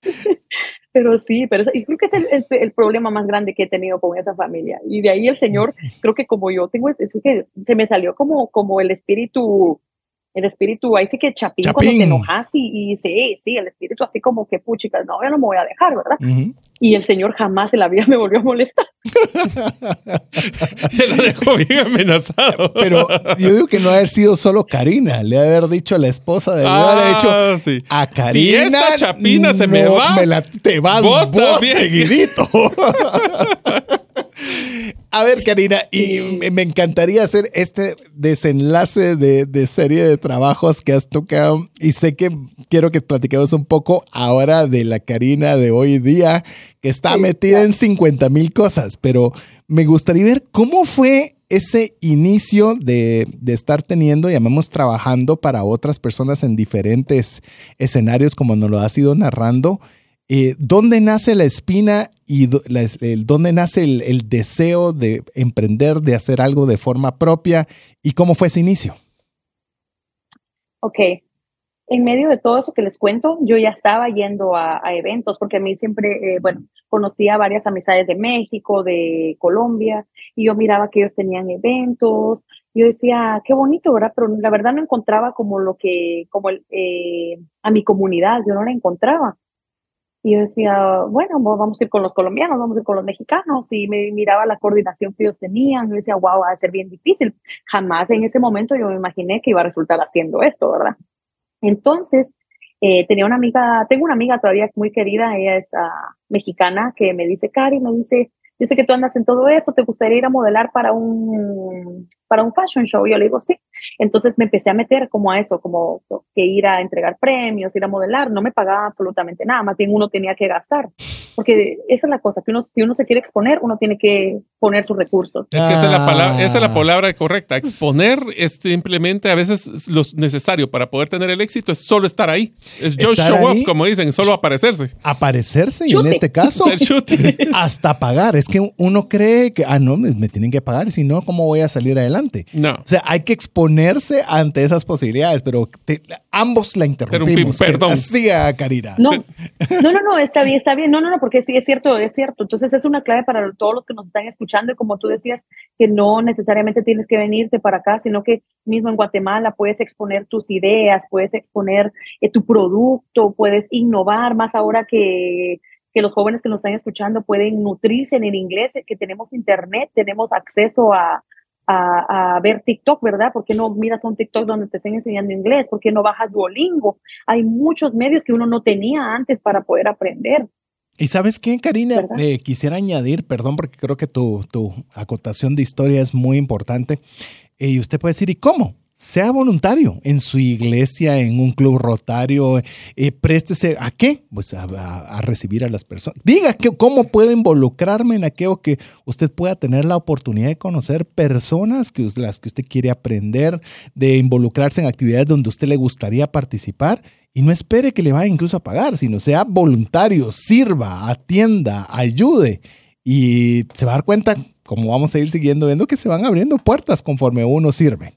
pero sí, pero y creo que es el, problema más grande que he tenido con esa familia. Y de ahí el Señor, creo que como yo tengo, es, que se me salió como, como el espíritu el espíritu, ahí sí que chapín, cuando te enojas y, y, sí, sí, el espíritu así como que puchica, no, yo no me voy a dejar, ¿verdad? Y el Señor jamás en la vida me volvió a molestar. Se lo dejó bien amenazado. Pero yo digo que no haber sido solo Karina, le haber dicho a la esposa de ah, haber dicho a Karina. Si esta chapina se me va, me la, te vas vos, vos seguidito. A ver, Karina, y me encantaría hacer este desenlace de, serie de trabajos que has tocado y sé que quiero que platiquemos un poco ahora de la Karina de hoy día, que está metida en 50 mil cosas, pero me gustaría ver cómo fue ese inicio de, de, estar teniendo, llamamos trabajando para otras personas en diferentes escenarios, como nos lo has ido narrando. Eh, ¿Dónde nace la espina y dónde nace el, deseo de emprender, de hacer algo de forma propia? ¿Y cómo fue ese inicio? Ok. En medio de todo eso que les cuento, yo ya estaba yendo a, eventos, porque a mí siempre, eh, bueno, conocía varias amistades de México, de Colombia, y yo miraba que ellos tenían eventos. Yo decía, qué bonito, ¿verdad? Pero la verdad no encontraba como lo que, como eh, a mi comunidad, yo no la encontraba. Y yo decía, bueno, vamos a ir con los colombianos, vamos a ir con los mexicanos. Y me miraba la coordinación que ellos tenían. Y decía, wow, va a ser bien difícil. Jamás en ese momento yo me imaginé que iba a resultar haciendo esto, ¿verdad? Entonces, eh, tenía una amiga, tengo una amiga todavía muy querida, ella es ah, mexicana, que me dice, Cari, me dice, sé que tú andas en todo eso, ¿te gustaría ir a modelar para un, para un fashion show? yo le digo, sí. Entonces me empecé a meter como a eso, como que ir a entregar premios, ir a modelar, no me pagaba absolutamente nada, más bien uno tenía que gastar. Porque esa es la cosa, que uno, si uno se quiere exponer, uno tiene que poner sus recursos. Es que esa es la palabra, esa es la palabra correcta. Exponer es simplemente a veces lo necesario para poder tener el éxito es solo estar ahí. Es just show up, como dicen, solo aparecerse. Aparecerse y en este caso hasta pagar. Es que uno cree que, ah, no, me, tienen que pagar, si no, ¿cómo voy a salir adelante? No. O sea, hay que exponerse ante esas posibilidades, pero ambos la interrumpimos. Perdón. Sí, Karina. No, no, no, no, está bien, está bien. No, no, no, porque sí, es cierto, es cierto. Entonces es una clave para todos los que nos están escuchando y como tú decías, que no necesariamente tienes que venirte para acá, sino que mismo en Guatemala puedes exponer tus ideas, puedes exponer eh, tu producto, puedes innovar más ahora que que los jóvenes que nos están escuchando pueden nutrirse en inglés, que tenemos internet, tenemos acceso a, a, ver TikTok, ¿verdad? ¿Por qué no miras un TikTok donde te estén enseñando inglés? ¿Por qué no bajas Duolingo? Hay muchos medios que uno no tenía antes para poder aprender. Y sabes qué, Karina, eh, quisiera añadir, perdón, porque creo que tu, tu acotación de historia es muy importante. Eh, y usted puede decir, ¿y cómo? sea voluntario en su iglesia, en un club rotario, eh, préstese a qué? Pues a, recibir a las personas. Diga que, cómo puedo involucrarme en aquello que usted pueda tener la oportunidad de conocer personas que las que usted quiere aprender, de involucrarse en actividades donde usted le gustaría participar y no espere que le vaya incluso a pagar, sino sea voluntario, sirva, atienda, ayude y se va a dar cuenta, como vamos a ir siguiendo, viendo que se van abriendo puertas conforme uno sirve.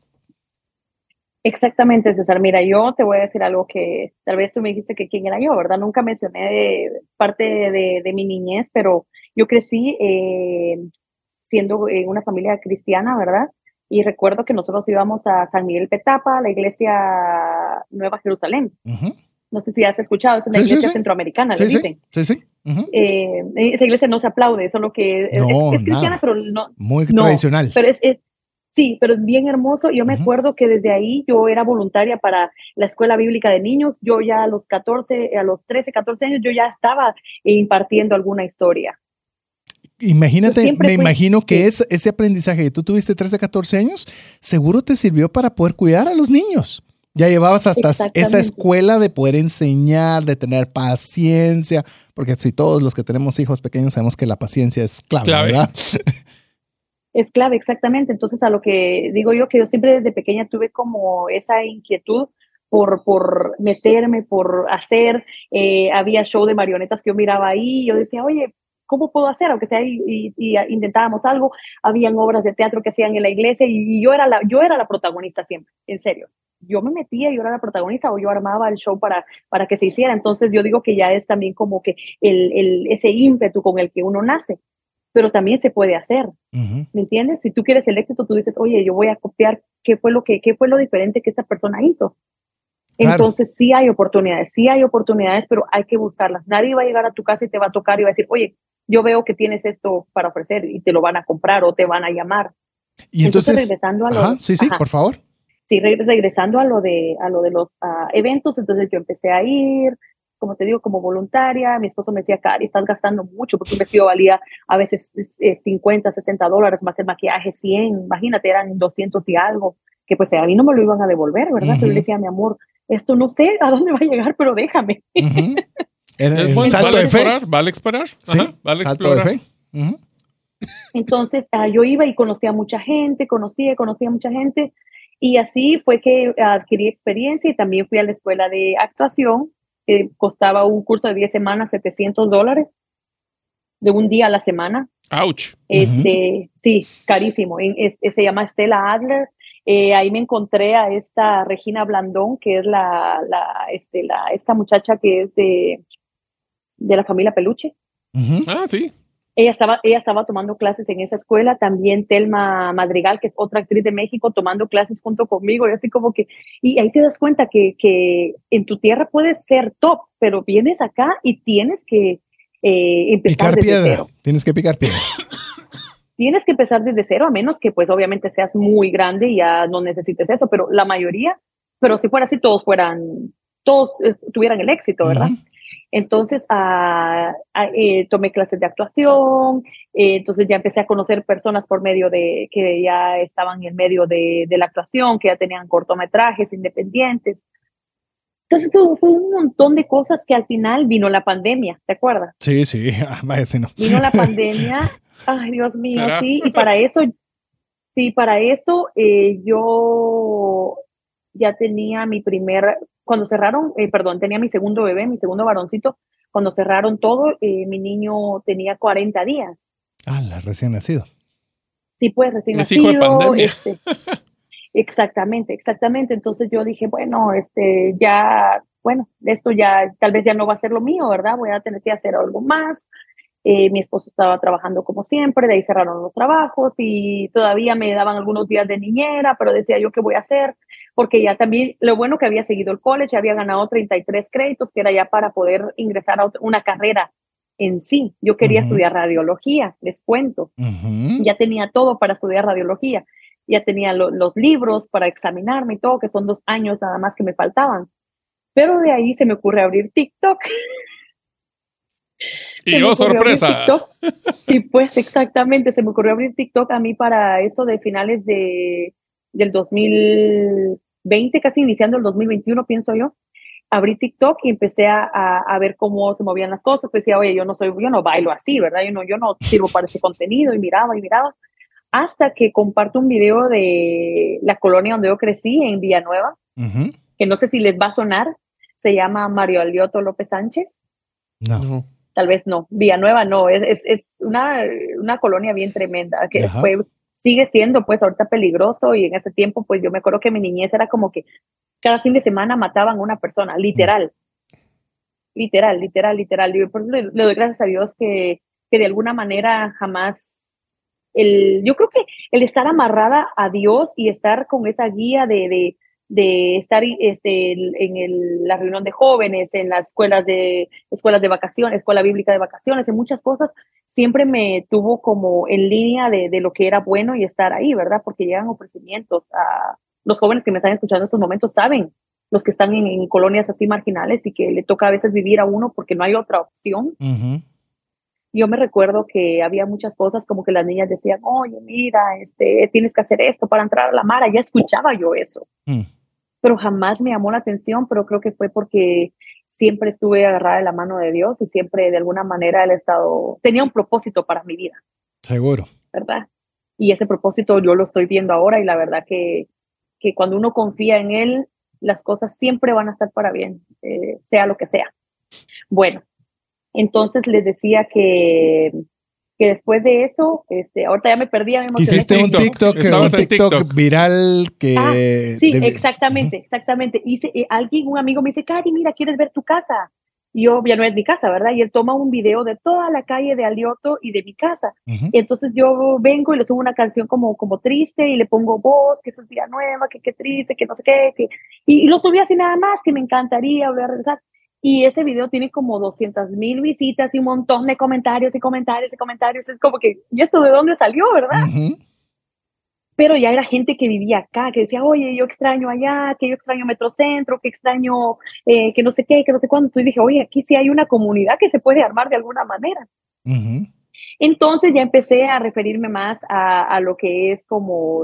Exactamente, César. Mira, yo te voy a decir algo que tal vez tú me dijiste que quién era yo, ¿verdad? Nunca mencioné parte de, mi niñez, pero yo crecí eh, siendo en una familia cristiana, ¿verdad? Y recuerdo que nosotros íbamos a San Miguel Petapa, la iglesia Nueva Jerusalén. No sé si has escuchado, es una iglesia centroamericana, le dicen. Sí, sí. eh, esa iglesia no se aplaude, eso es lo que es, es, cristiana, pero no. Muy tradicional. Pero es, sí, pero es bien hermoso. Yo me acuerdo que desde ahí yo era voluntaria para la escuela bíblica de niños. Yo ya a los 14, a los 13, 14 años, yo ya estaba impartiendo alguna historia. Imagínate, me imagino que ese aprendizaje que tú tuviste 13, 14 años, seguro te sirvió para poder cuidar a los niños. Ya llevabas hasta esa escuela de poder enseñar, de tener paciencia, porque si todos los que tenemos hijos pequeños sabemos que la paciencia es clave, ¿verdad? Es clave, exactamente. Entonces, a lo que digo yo, que yo siempre desde pequeña tuve como esa inquietud por, por meterme, por hacer. Eh, había show de marionetas que yo miraba ahí y yo decía, oye, ¿cómo puedo hacer? Aunque sea, y, intentábamos algo, habían obras de teatro que hacían en la iglesia y, yo, era la, yo era la protagonista siempre, en serio yo me metía, yo era la protagonista o yo armaba el show para, para que se hiciera. Entonces yo digo que ya es también como que el, el, ese ímpetu con el que uno nace, pero también se puede hacer. ¿Me entiendes? Si tú quieres el éxito, tú dices, oye, yo voy a copiar qué fue lo, que, qué fue lo diferente que esta persona hizo. Entonces sí hay oportunidades, sí hay oportunidades, pero hay que buscarlas. Nadie va a llegar a tu casa y te va a tocar y va a decir, oye, yo veo que tienes esto para ofrecer y te lo van a comprar o te van a llamar. Y entonces, regresando a lo, sí, sí, por favor sí, regresando a lo de, a lo de los ah, eventos, entonces yo empecé a ir, como te digo, como voluntaria. Mi esposo me decía, Cari, estás gastando mucho porque un vestido valía a veces 50, 60 dólares, más el maquillaje 100, imagínate, eran 200 y algo, que pues a mí no me lo iban a devolver, ¿verdad? Pero yo le decía, mi amor, esto no sé a dónde va a llegar, pero déjame. es muy, vale explorar, vale explorar. vale explorar. Entonces ah, yo iba y conocía a mucha gente, conocía, conocía a mucha gente, y así fue que adquirí experiencia y también fui a la escuela de actuación, que costaba un curso de 10 semanas, 700 dólares, de un día a la semana. ¡Auch! Este, Sí, carísimo. se llama Stella Adler. Eh, ahí me encontré a esta Regina Blandón, que es la, la, este, la, esta muchacha que es de, de la familia Peluche. Ah, sí. Ella estaba, ella estaba tomando clases en esa escuela, también Telma Madrigal, que es otra actriz de México, tomando clases junto conmigo, y así como que, y ahí te das cuenta que, que en tu tierra puedes ser top, pero vienes acá y tienes que eh, empezar picar desde cero. Tienes que picar piedra. Tienes que empezar desde cero, a menos que pues obviamente seas muy grande y ya no necesites eso, pero la mayoría, pero si fuera así, todos fueran, todos eh, tuvieran el éxito, ¿verdad? Entonces ah, ah, eh, tomé clases de actuación, eh, entonces ya empecé a conocer personas por medio de que ya estaban en medio de, la actuación, que ya tenían cortometrajes independientes. Entonces fue, un montón de cosas que al final vino la pandemia, ¿te acuerdas? Sí, sí, ah, vaya si no. Vino la pandemia, ay Dios mío, sí, y para eso, sí, para eso eh, yo ya tenía mi primer cuando cerraron, eh, perdón, tenía mi segundo bebé, mi segundo varoncito, cuando cerraron todo, eh, mi niño tenía 40 días. Ah, la recién nacido. Sí, pues recién nacido. Este, exactamente, exactamente. Entonces yo dije, bueno, este, ya, bueno, esto ya, tal vez ya no va a ser lo mío, ¿verdad? Voy a tener que hacer algo más. Eh, mi esposo estaba trabajando como siempre, de ahí cerraron los trabajos y todavía me daban algunos días de niñera, pero decía yo, ¿qué voy a hacer? Porque ya también, lo bueno que había seguido el college, había ganado 33 créditos, que era ya para poder ingresar a una carrera en sí. Yo quería estudiar radiología, les cuento. Ya tenía todo para estudiar radiología. Ya tenía los libros para examinarme y todo, que son dos años nada más que me faltaban. Pero de ahí se me ocurre abrir TikTok. Y yo, sorpresa. Sí, pues exactamente, se me ocurrió abrir TikTok a mí para eso de finales de, del 2020, casi iniciando el 2021, pienso yo. Abrí TikTok y empecé a, a, ver cómo se movían las cosas. Pues decía, oye, yo no soy, yo no bailo así, ¿verdad? Yo no, yo no sirvo para ese contenido y miraba y miraba. Hasta que comparto un video de la colonia donde yo crecí, en Villanueva, que no sé si les va a sonar. Se llama Mario Alioto López Sánchez. no tal vez no, Villanueva no, es, es, una, una, colonia bien tremenda, que fue, sigue siendo pues ahorita peligroso y en ese tiempo pues yo me acuerdo que mi niñez era como que cada fin de semana mataban a una persona, literal, literal, literal, literal. Y por eso le, doy gracias a Dios que, que de alguna manera jamás, el, yo creo que el estar amarrada a Dios y estar con esa guía de, de de estar este, en el, la reunión de jóvenes, en las escuelas de, escuelas de vacaciones, escuela bíblica de vacaciones, en muchas cosas, siempre me tuvo como en línea de, de lo que era bueno y estar ahí, ¿verdad? Porque llegan ofrecimientos a los jóvenes que me están escuchando en estos momentos, saben los que están en, colonias así marginales y que le toca a veces vivir a uno porque no hay otra opción. Yo me recuerdo que había muchas cosas como que las niñas decían, oye, mira, este, tienes que hacer esto para entrar a la Mara. Ya escuchaba yo eso. Mm. Pero jamás me llamó la atención, pero creo que fue porque siempre estuve agarrada de la mano de Dios y siempre de alguna manera el Estado tenía un propósito para mi vida. Seguro. ¿Verdad? Y ese propósito yo lo estoy viendo ahora y la verdad que, que cuando uno confía en Él, las cosas siempre van a estar para bien, eh, sea lo que sea. Bueno, entonces les decía que, que después de eso, este, ahorita ya me perdí. Hiciste un TikTok, un TikTok, viral que... Ah, sí, exactamente, exactamente. Hice, eh, alguien, un amigo me dice, Cari, mira, ¿quieres ver tu casa? yo ya no es mi casa, ¿verdad? Y él toma un video de toda la calle de Alioto y de mi casa. y entonces yo vengo y le subo una canción como, como triste y le pongo voz, que es un día nueva, que qué triste, que no sé qué, que, y, lo subí así nada más, que me encantaría volver a regresar. Y ese video tiene como 200 mil visitas y un montón de comentarios y comentarios y comentarios. Es como que, ¿y esto de dónde salió, verdad? pero ya era gente que vivía acá, que decía, oye, yo extraño allá, que yo extraño Metrocentro, que extraño eh, que no sé qué, que no sé cuándo. Entonces dije, oye, aquí sí hay una comunidad que se puede armar de alguna manera. Entonces ya empecé a referirme más a, lo que es como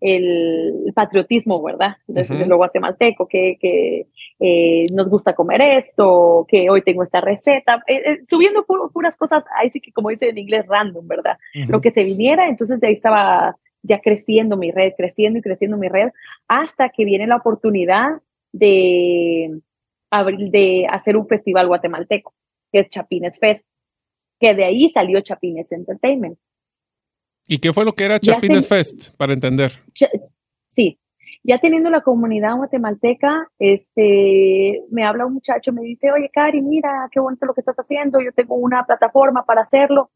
el, patriotismo, ¿verdad? Desde lo guatemalteco, que, que eh, nos gusta comer esto, que hoy tengo esta receta, eh, subiendo puras cosas, ahí sí que como dice en inglés, random, ¿verdad? Lo que se viniera, entonces de ahí estaba ya creciendo mi red, creciendo y creciendo mi red, hasta que viene la oportunidad de, de hacer un festival guatemalteco, que es Chapines Fest, que de ahí salió Chapines Entertainment. ¿Y qué fue lo que era Chapines Fest, para entender? sí, ya teniendo la comunidad guatemalteca, este, me habla un muchacho, me dice, oye, Cari, mira, qué bonito lo que estás haciendo, yo tengo una plataforma para hacerlo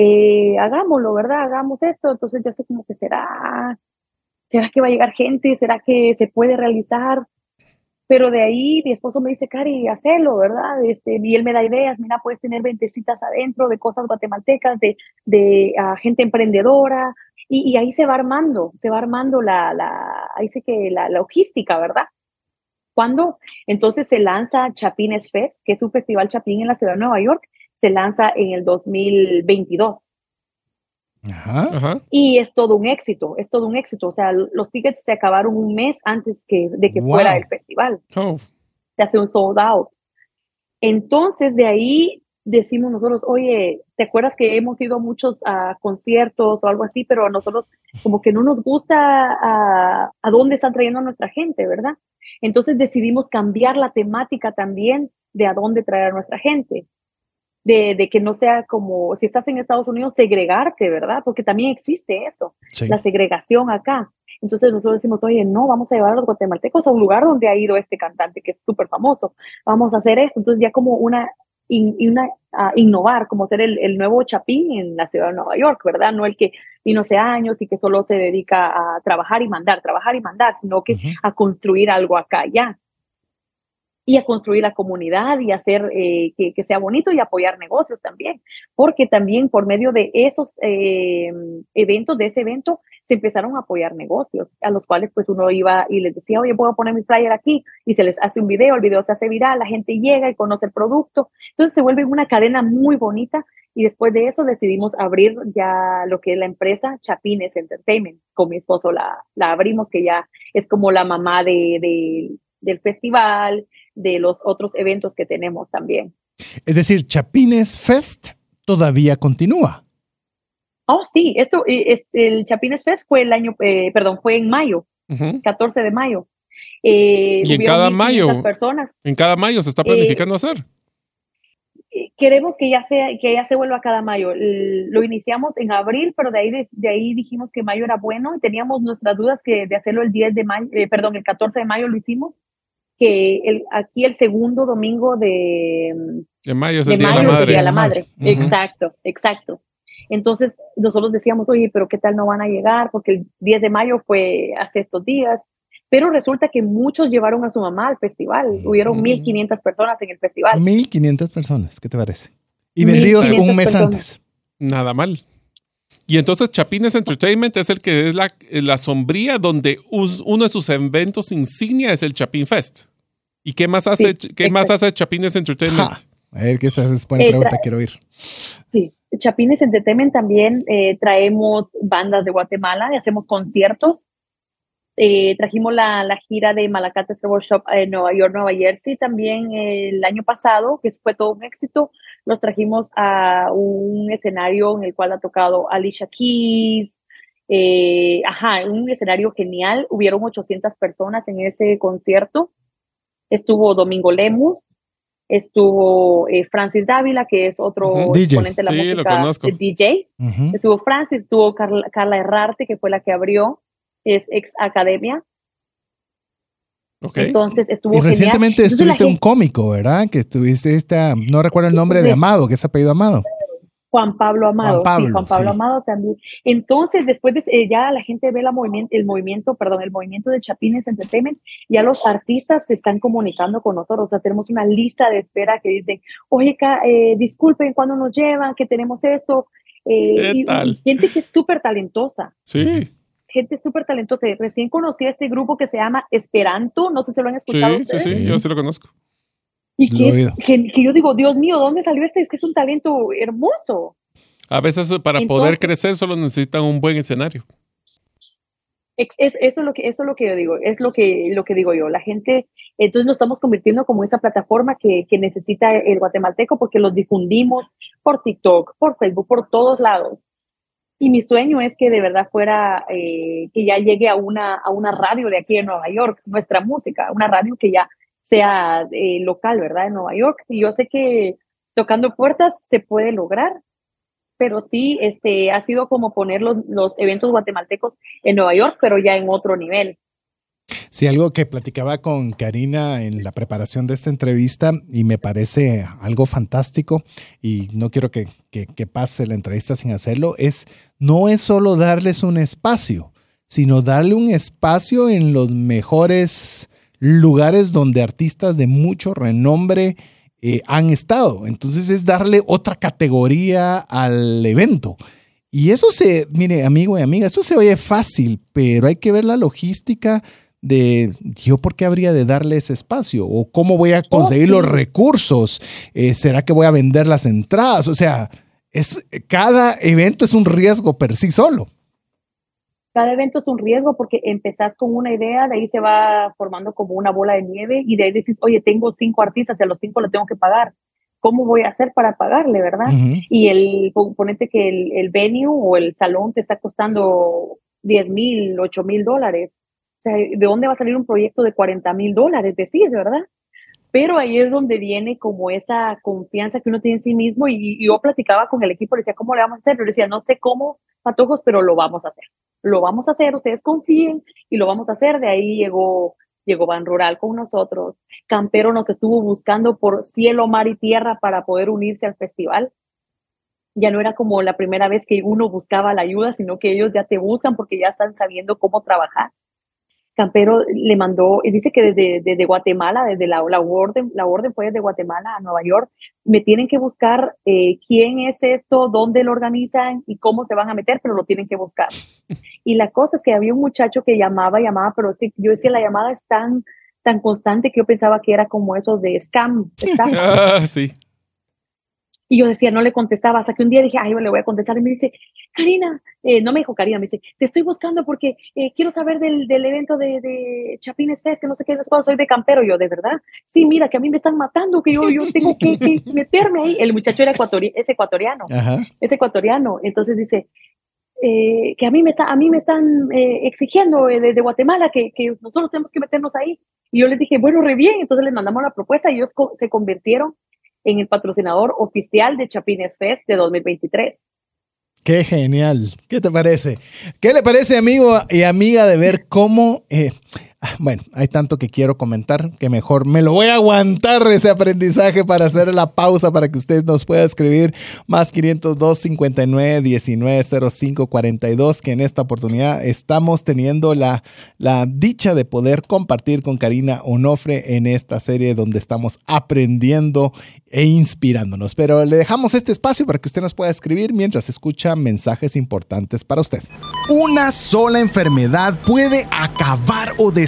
eh, hagámoslo, ¿verdad? Hagamos esto. Entonces ya sé como que será, ¿será que va a llegar gente? ¿Será que se puede realizar? Pero de ahí mi esposo me dice, Cari, hacelo, ¿verdad? Este, y él me da ideas, mira, puedes tener 20 citas adentro de cosas guatemaltecas, de, de ah, gente emprendedora, y, ahí se va armando, se va armando la, la ahí sé que la, logística, ¿verdad? Cuando entonces se lanza Chapines Fest, que es un festival chapín en la ciudad de Nueva York, se lanza en el 2022. Ajá. Y es todo un éxito, es todo un éxito. O sea, los tickets se acabaron un mes antes que, de que fuera el festival. Oh. Se hace un sold out. Entonces, de ahí decimos nosotros, oye, ¿te acuerdas que hemos ido a muchos a conciertos o algo así, pero a nosotros como que no nos gusta a, a dónde están trayendo a nuestra gente, ¿verdad? Entonces decidimos cambiar la temática también de a dónde traer a nuestra gente de, que no sea como, si estás en Estados Unidos, segregarte, ¿verdad? Porque también existe eso, la segregación acá. Entonces nosotros decimos, oye, no, vamos a llevar a los guatemaltecos a un lugar donde ha ido este cantante que es súper famoso, vamos a hacer esto. Entonces ya como una, una innovar, como ser el, nuevo Chapín en la ciudad de Nueva York, ¿verdad? No el que vino hace años y que solo se dedica a trabajar y mandar, trabajar y mandar, sino que a construir algo acá ya y a construir la comunidad y hacer eh, que, sea bonito y apoyar negocios también, porque también por medio de esos eh, eventos, de ese evento, se empezaron a apoyar negocios, a los cuales pues uno iba y les decía, oye, puedo poner mi flyer aquí, y se les hace un video, el video se hace viral, la gente llega y conoce el producto, entonces se vuelve una cadena muy bonita y después de eso decidimos abrir ya lo que es la empresa Chapines Entertainment. Con mi esposo la, la abrimos, que ya es como la mamá de, del festival, de los otros eventos que tenemos también. Es decir, Chapines Fest todavía continúa. Oh, sí, esto, el Chapines Fest fue el año, eh, perdón, fue en mayo, 14 de mayo. Eh, y en cada mayo, personas. en cada mayo se está planificando hacer. Eh, queremos que ya sea, que ya se vuelva cada mayo. Lo iniciamos en abril, pero de ahí, de, ahí dijimos que mayo era bueno y teníamos nuestras dudas que de hacerlo el 10 de mayo, perdón, el 14 de mayo lo hicimos que el, aquí el segundo domingo de, de mayo es el día, de la madre. Exacto, exacto. Entonces nosotros decíamos, oye, pero ¿qué tal no van a llegar? Porque el 10 de mayo fue hace estos días. pero resulta que muchos llevaron a su mamá al festival. Hubieron 1.500 personas en el festival. 1.500 personas, ¿qué te parece? Y vendidos un mes antes. Nada mal. Y entonces Chapines Entertainment es el que es la, la sombría donde uno de sus eventos insignia es el Chapin Fest. ¿Y qué más hace, qué más hace Chapines Entertainment? A ver, que esa es buena eh, pregunta, quiero oír. Sí, Chapines Entertainment también eh, traemos bandas de Guatemala y hacemos conciertos. Eh, trajimos la, la, gira de Malacates Workshop en Nueva York, Nueva Jersey también el año pasado, que fue todo un éxito. Los trajimos a un escenario en el cual ha tocado Alicia Keys. Eh, ajá, un escenario genial. Hubieron 800 personas en ese concierto. Estuvo Domingo Lemus, estuvo eh, Francis Dávila, que es otro exponente de la música DJ. Estuvo Francis, estuvo Carla, Carla Herrarte, que fue la que abrió es ex academia. Entonces estuvo. Y recientemente estuviste un cómico, ¿verdad? Que estuviste esta, no recuerdo el nombre de Amado, que es apellido Amado. Juan Pablo Amado. Juan Pablo, sí, Juan Pablo Amado también. Entonces, después de, eh, ya la gente ve la movimiento, el movimiento, perdón, el movimiento de Chapines Entertainment, ya los artistas se están comunicando con nosotros. O sea, tenemos una lista de espera que dicen, oye, eh, disculpen cuando nos llevan, que tenemos esto. Eh, y, gente que es súper talentosa. Sí gente súper talentosa. Recién conocí a este grupo que se llama Esperanto, no sé si lo han escuchado. Sí, sí, sí, yo sí lo conozco. Y que, que, yo digo, Dios mío, ¿dónde salió este? Es que es un talento hermoso. A veces para poder crecer solo necesitan un buen escenario. Es, eso, es lo que, eso es lo que yo digo, es lo que, lo que digo yo. La gente, entonces nos estamos convirtiendo como esa plataforma que, que necesita el guatemalteco porque los difundimos por TikTok, por Facebook, por todos lados. Y mi sueño es que de verdad fuera, eh, que ya llegue a una, a una radio de aquí en Nueva York, nuestra música, una radio que ya sea eh, local, ¿verdad? En Nueva York. Y yo sé que tocando puertas se puede lograr, pero sí, este, ha sido como poner los, los eventos guatemaltecos en Nueva York, pero ya en otro nivel. Sí, algo que platicaba con Karina en la preparación de esta entrevista y me parece algo fantástico y no quiero que, pase la entrevista sin hacerlo, es no es solo darles un espacio, sino darle un espacio en los mejores lugares donde artistas de mucho renombre eh, han estado. Entonces es darle otra categoría al evento. Y eso se, mire, amigo y amiga, eso se oye fácil, pero hay que ver la logística de yo por qué habría de darle ese espacio o cómo voy a conseguir los recursos, eh, será que voy a vender las entradas, o sea, es cada evento es un riesgo per sí solo. Cada evento es un riesgo porque empezás con una idea, de ahí se va formando como una bola de nieve y de ahí decís, oye, tengo cinco artistas y a los cinco le tengo que pagar. ¿Cómo voy a hacer para pagarle, verdad? Y el componente que el, el venue o el salón te está costando 10 mil, 8 mil dólares o sea, ¿de dónde va a salir un proyecto de 40 mil dólares? Decís, ¿verdad? Pero ahí es donde viene como esa confianza que uno tiene en sí mismo y, yo platicaba con el equipo, le decía, ¿cómo le vamos a hacer? Yo decía, no sé cómo, patojos, pero lo vamos a hacer. Lo vamos a hacer, ustedes confíen y lo vamos a hacer. De ahí llegó, llegó Ban Rural con nosotros. Campero nos estuvo buscando por cielo, mar y tierra para poder unirse al festival. Ya no era como la primera vez que uno buscaba la ayuda, sino que ellos ya te buscan porque ya están sabiendo cómo trabajar. Campero le mandó, y dice que desde, desde Guatemala, desde la, la, orden, la orden fue desde Guatemala a Nueva York, me tienen que buscar eh, quién es esto, dónde lo organizan y cómo se van a meter, pero lo tienen que buscar. Y la cosa es que había un muchacho que llamaba, llamaba, pero es que yo decía, la llamada es tan, tan constante que yo pensaba que era como esos de scam. Ah, sí. Y yo decía, no le contestaba, hasta que un día dije, ay, yo le voy a contestar. Y me dice, Karina, eh, no me dijo Karina, me dice, te estoy buscando porque eh, quiero saber del, del evento de, de, Chapines Fest, que no sé qué, después soy de campero. Yo, ¿de verdad? Sí, mira, que a mí me están matando, que yo, yo tengo que, meterme ahí. El muchacho era ecuatori es ecuatoriano, es ecuatoriano. Entonces dice, eh, que a mí me, está, a mí me están exigiendo desde Guatemala que, que, nosotros tenemos que meternos ahí. Y yo les dije, bueno, re bien. Entonces les mandamos la propuesta y ellos se convirtieron en el patrocinador oficial de Chapines Fest de 2023. Qué genial. ¿Qué te parece? ¿Qué le parece, amigo y amiga, de ver cómo eh, bueno, hay tanto que quiero comentar que mejor me lo voy a aguantar ese aprendizaje para hacer la pausa para que usted nos pueda escribir más 502 59 19 05 42 que en esta oportunidad estamos teniendo la, la dicha de poder compartir con Karina Onofre en esta serie donde estamos aprendiendo e inspirándonos. Pero le dejamos este espacio para que usted nos pueda escribir mientras escucha mensajes importantes para usted. Una sola enfermedad puede acabar o destruir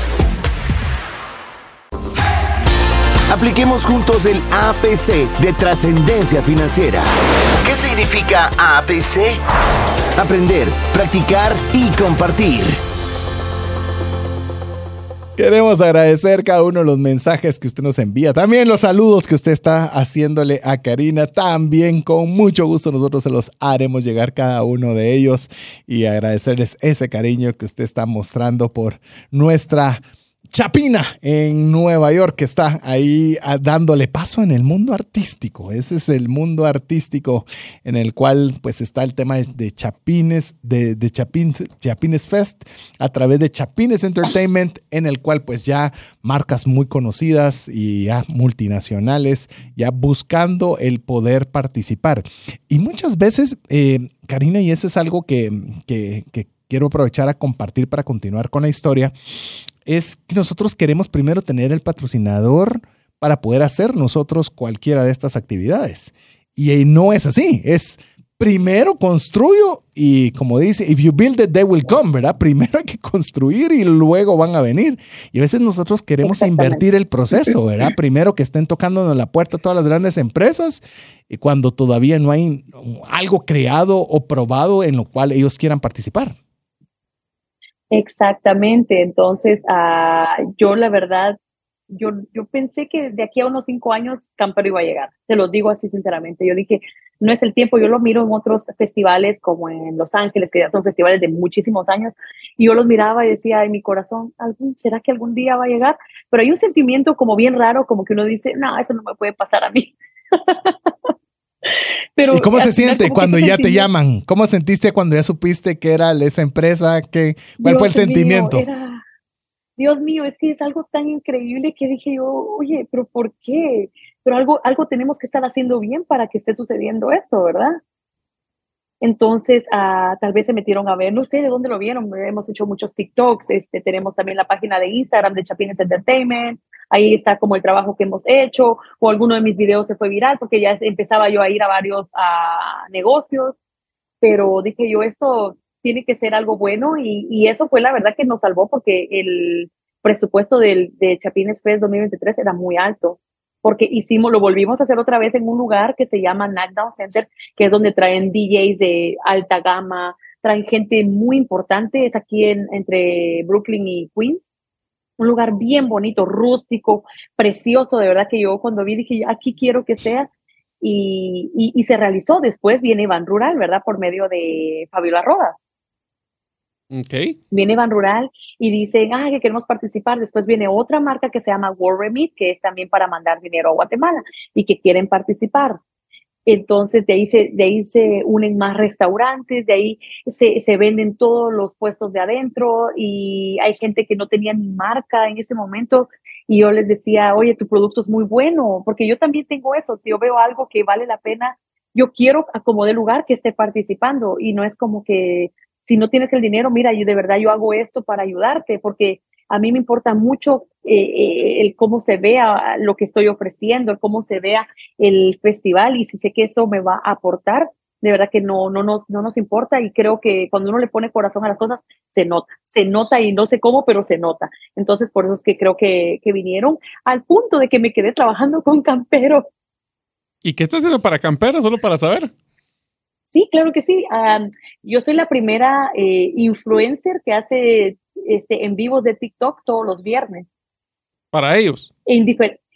Apliquemos juntos el APC de trascendencia financiera. ¿Qué significa APC? Aprender, practicar y compartir. Queremos agradecer cada uno de los mensajes que usted nos envía, también los saludos que usted está haciéndole a Karina, también con mucho gusto nosotros se los haremos llegar cada uno de ellos y agradecerles ese cariño que usted está mostrando por nuestra Chapina en Nueva York, que está ahí ah, dándole paso en el mundo artístico. Ese es el mundo artístico en el cual pues está el tema de Chapines, de, de Chapines Fest a través de Chapines Entertainment, en el cual pues ya marcas muy conocidas y ya multinacionales, ya buscando el poder participar. Y muchas veces, eh, Karina, y eso es algo que, que, que quiero aprovechar a compartir para continuar con la historia, es que nosotros queremos primero tener el patrocinador para poder hacer nosotros cualquiera de estas actividades. Y no es así, es primero construyo y como dice, if you build it, they will come, ¿verdad? Primero hay que construir y luego van a venir. Y a veces nosotros queremos invertir el proceso, ¿verdad? Primero que estén tocándonos la puerta todas las grandes empresas y cuando todavía no hay algo creado o probado en lo cual ellos quieran participar. Exactamente, entonces ah, yo la verdad, yo, yo pensé que de aquí a unos cinco años Campero iba a llegar, te lo digo así sinceramente, yo dije, no es el tiempo, yo lo miro en otros festivales como en Los Ángeles, que ya son festivales de muchísimos años, y yo los miraba y decía en mi corazón, ¿será que algún día va a llegar? Pero hay un sentimiento como bien raro, como que uno dice, no, eso no me puede pasar a mí. Pero, ¿Y cómo se siente cuando ya te llaman? ¿Cómo sentiste cuando ya supiste que era esa empresa? Que, ¿Cuál fue el sentimiento? Dios mío, es que es algo tan increíble que dije yo, oye, pero ¿por qué? Pero algo, algo tenemos que estar haciendo bien para que esté sucediendo esto, ¿verdad? Entonces, ah, tal vez se metieron a ver, no sé de dónde lo vieron, hemos hecho muchos TikToks, este, tenemos también la página de Instagram de Chapines Entertainment, ahí está como el trabajo que hemos hecho, o alguno de mis videos se fue viral porque ya empezaba yo a ir a varios a negocios, pero dije yo, esto tiene que ser algo bueno y, y eso fue la verdad que nos salvó porque el presupuesto del, de Chapines Fest 2023 era muy alto porque hicimos, lo volvimos a hacer otra vez en un lugar que se llama Knockdown Center, que es donde traen DJs de alta gama, traen gente muy importante, es aquí en, entre Brooklyn y Queens. Un lugar bien bonito, rústico, precioso, de verdad que yo cuando vi dije, aquí quiero que sea. Y, y, y se realizó. Después viene Van Rural, ¿verdad? Por medio de Fabiola Rodas. Viene Van Rural y dicen, ah, que queremos participar. Después viene otra marca que se llama War Remit, que es también para mandar dinero a Guatemala y que quieren participar. Entonces, de ahí se, de ahí se unen más restaurantes, de ahí se, se, venden todos los puestos de adentro y hay gente que no tenía ni marca en ese momento. Y yo les decía, oye, tu producto es muy bueno, porque yo también tengo eso. Si yo veo algo que vale la pena, yo quiero como de lugar que esté participando y no es como que si no tienes el dinero, mira, yo de verdad yo hago esto para ayudarte, porque a mí me importa mucho eh, eh, el cómo se vea lo que estoy ofreciendo, el cómo se vea el festival y si sé que eso me va a aportar, de verdad que no, no, nos, no nos importa y creo que cuando uno le pone corazón a las cosas, se nota, se nota y no sé cómo, pero se nota. Entonces, por eso es que creo que, que vinieron al punto de que me quedé trabajando con Campero. ¿Y qué estás haciendo para Campero? Solo para saber. Sí, claro que sí. yo soy la primera eh, influencer que hace este, en vivos de TikTok todos los viernes. Para ellos. En,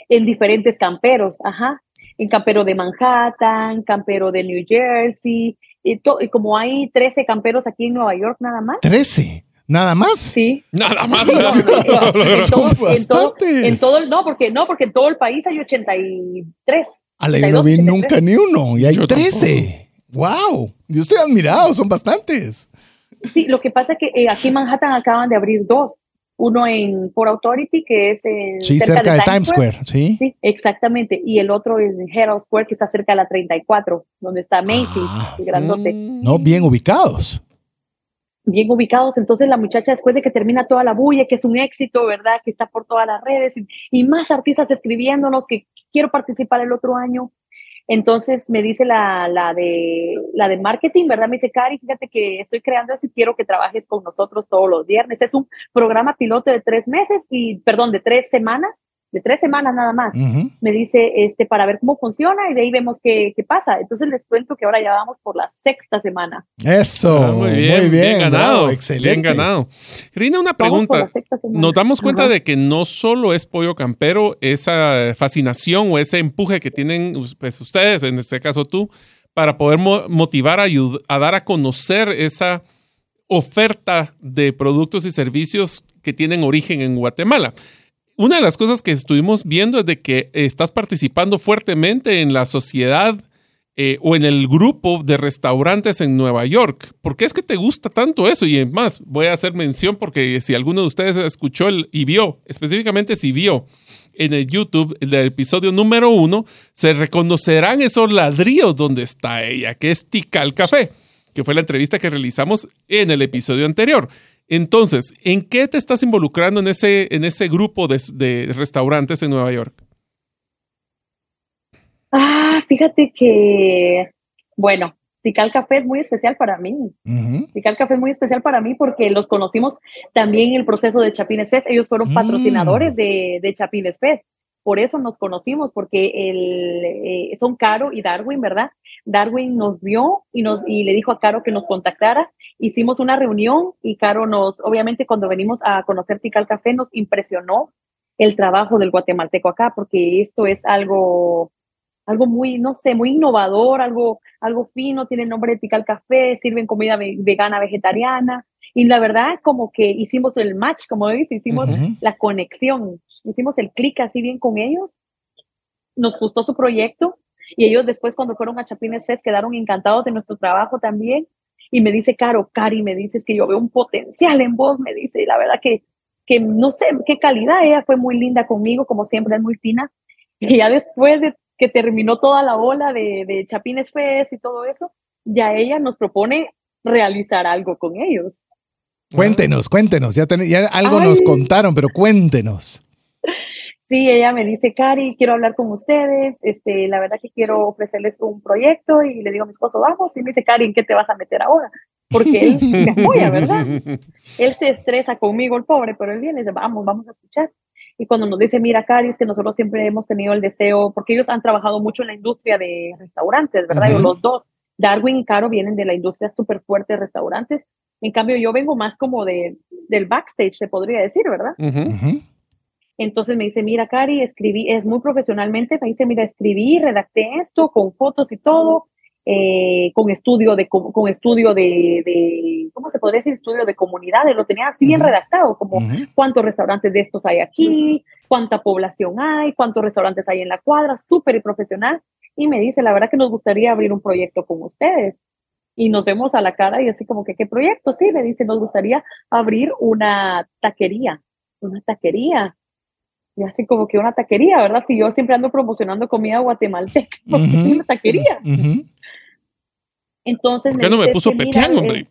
en diferentes camperos, ajá. En campero de Manhattan, campero de New Jersey. Y, y como hay 13 camperos aquí en Nueva York nada más. 13. ¿Nada más? Sí. Nada más. en, todo, no, porque no, porque en todo el país hay 83. A la yo no vi nunca ni uno y hay 13. ¡Wow! Yo estoy admirado, son bastantes. Sí, lo que pasa es que eh, aquí en Manhattan acaban de abrir dos. Uno en Port Authority, que es en, sí, cerca, de, Times Square. ¿sí? sí, exactamente. Y el otro es en Herald Square, que está cerca de la 34, donde está Macy's, ah, el grandote. No, bien ubicados. Bien ubicados. Entonces la muchacha, después de que termina toda la bulla, que es un éxito, ¿verdad? Que está por todas las redes y más artistas escribiéndonos que quiero participar el otro año entonces me dice la, la, de, la de marketing, ¿verdad? Me dice, Cari, fíjate que estoy creando eso y quiero que trabajes con nosotros todos los viernes. Es un programa piloto de tres meses y, perdón, de tres semanas de tres semanas nada más. Me dice, este, para ver cómo funciona y de ahí vemos qué, qué, pasa. Entonces les cuento que ahora ya vamos por la sexta semana. Eso, ah, muy bien, bien, ganado, excelente. Bien ganado. Rina, una pregunta. Nos damos cuenta de que no solo es pollo campero, esa fascinación o ese empuje que tienen pues, ustedes, en este caso tú, para poder motivar a, a dar a conocer esa oferta de productos y servicios que tienen origen en Guatemala una de las cosas que estuvimos viendo es de que estás participando fuertemente en la sociedad eh, o en el grupo de restaurantes en Nueva York. ¿Por qué es que te gusta tanto eso? Y más, voy a hacer mención porque si alguno de ustedes escuchó el, y vio, específicamente si vio en el YouTube el episodio número uno, se reconocerán esos ladrillos donde está ella, que es Tikal Café, que fue la entrevista que realizamos en el episodio anterior. Entonces, ¿en qué te estás involucrando en ese, en ese grupo de, restaurantes en Nueva York? Ah, fíjate que, bueno, Tical Café es muy especial para mí. Tical Café es muy especial para mí porque los conocimos también en el proceso de Chapines Fest. Ellos fueron mm. patrocinadores de, de Chapines Fest por eso nos conocimos, porque el, eh, son Caro y Darwin, ¿verdad? Darwin nos vio y, nos, y le dijo a Caro que nos contactara. Hicimos una reunión y Caro nos, obviamente cuando venimos a conocer Tical Café, nos impresionó el trabajo del guatemalteco acá, porque esto es algo, algo muy, no sé, muy innovador, algo, algo fino, tiene el nombre de Tical Café, sirven comida vegana, vegetariana. Y la verdad, como que hicimos el match, como dice, hicimos la conexión, hicimos el clic así bien con ellos. Nos gustó su proyecto y ellos después cuando fueron a Chapines Fest quedaron encantados de nuestro trabajo también. Y me dice, Caro, Cari, me dices que yo veo un potencial en vos, me dice, y la verdad que, que no sé qué calidad, ella fue muy linda conmigo, como siempre es muy fina. Y ya después de que terminó toda la ola de, de Chapines Fest y todo eso, ya ella nos propone realizar algo con ellos. Cuéntenos, cuéntenos, ya, ya algo nos contaron, pero cuéntenos. Sí, ella me dice, Cari, quiero hablar con ustedes, este, la verdad que quiero ofrecerles un proyecto y le digo a mi esposo, vamos, y me dice, Cari, ¿en qué te vas a meter ahora? Porque él me apoya, ¿verdad? Él se estresa conmigo, el pobre, pero él viene y dice, vamos, vamos a escuchar. Y cuando nos dice, mira, Cari, es que nosotros siempre hemos tenido el deseo, porque ellos han trabajado mucho en la industria de restaurantes, ¿verdad? Los dos, Darwin y Caro vienen de la industria súper fuerte de restaurantes en cambio, yo vengo más como de, del backstage, se podría decir, ¿verdad? Entonces me dice, mira, Cari, escribí, es muy profesionalmente, me dice, mira, escribí, redacté esto con fotos y todo, eh, con estudio de, con, estudio de, ¿cómo se podría decir? Estudio de comunidades, lo tenía así bien redactado, como cuántos restaurantes de estos hay aquí, cuánta población hay, cuántos restaurantes hay en la cuadra, súper profesional. y me dice, la verdad que nos gustaría abrir un proyecto con ustedes. Y nos vemos a la cara y así como que, ¿qué proyecto? Sí, me dice, nos gustaría abrir una taquería, una taquería. Y así como que una taquería, ¿verdad? Si yo siempre ando promocionando comida guatemalteca, porque es una taquería. Entonces... ¿Por qué no me puso pepián, hombre?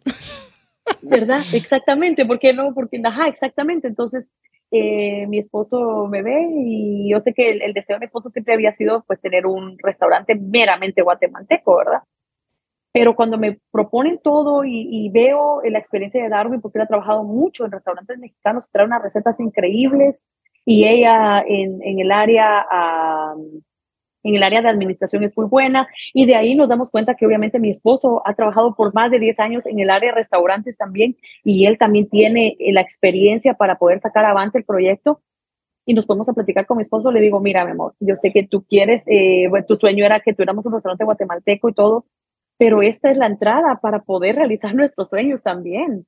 ¿Verdad? Exactamente, ¿por qué no? Porque, ajá, exactamente. Entonces, eh, mi esposo me ve y yo sé que el, deseo de mi esposo siempre había sido pues tener un restaurante meramente guatemalteco, ¿verdad? Pero cuando me proponen todo y, veo la experiencia de Darwin, porque él ha trabajado mucho en restaurantes mexicanos, trae unas recetas increíbles y ella en, en el área en el área de administración es muy buena y de ahí nos damos cuenta que obviamente mi esposo ha trabajado por más de 10 años en el área de restaurantes también y él también tiene eh, la experiencia para poder sacar avante el proyecto y nos podemos a platicar con mi esposo, le digo, mira, mi amor, yo sé que tú quieres, eh, tu sueño era que tuviéramos un restaurante guatemalteco y todo, pero esta es la entrada para poder realizar nuestros sueños también.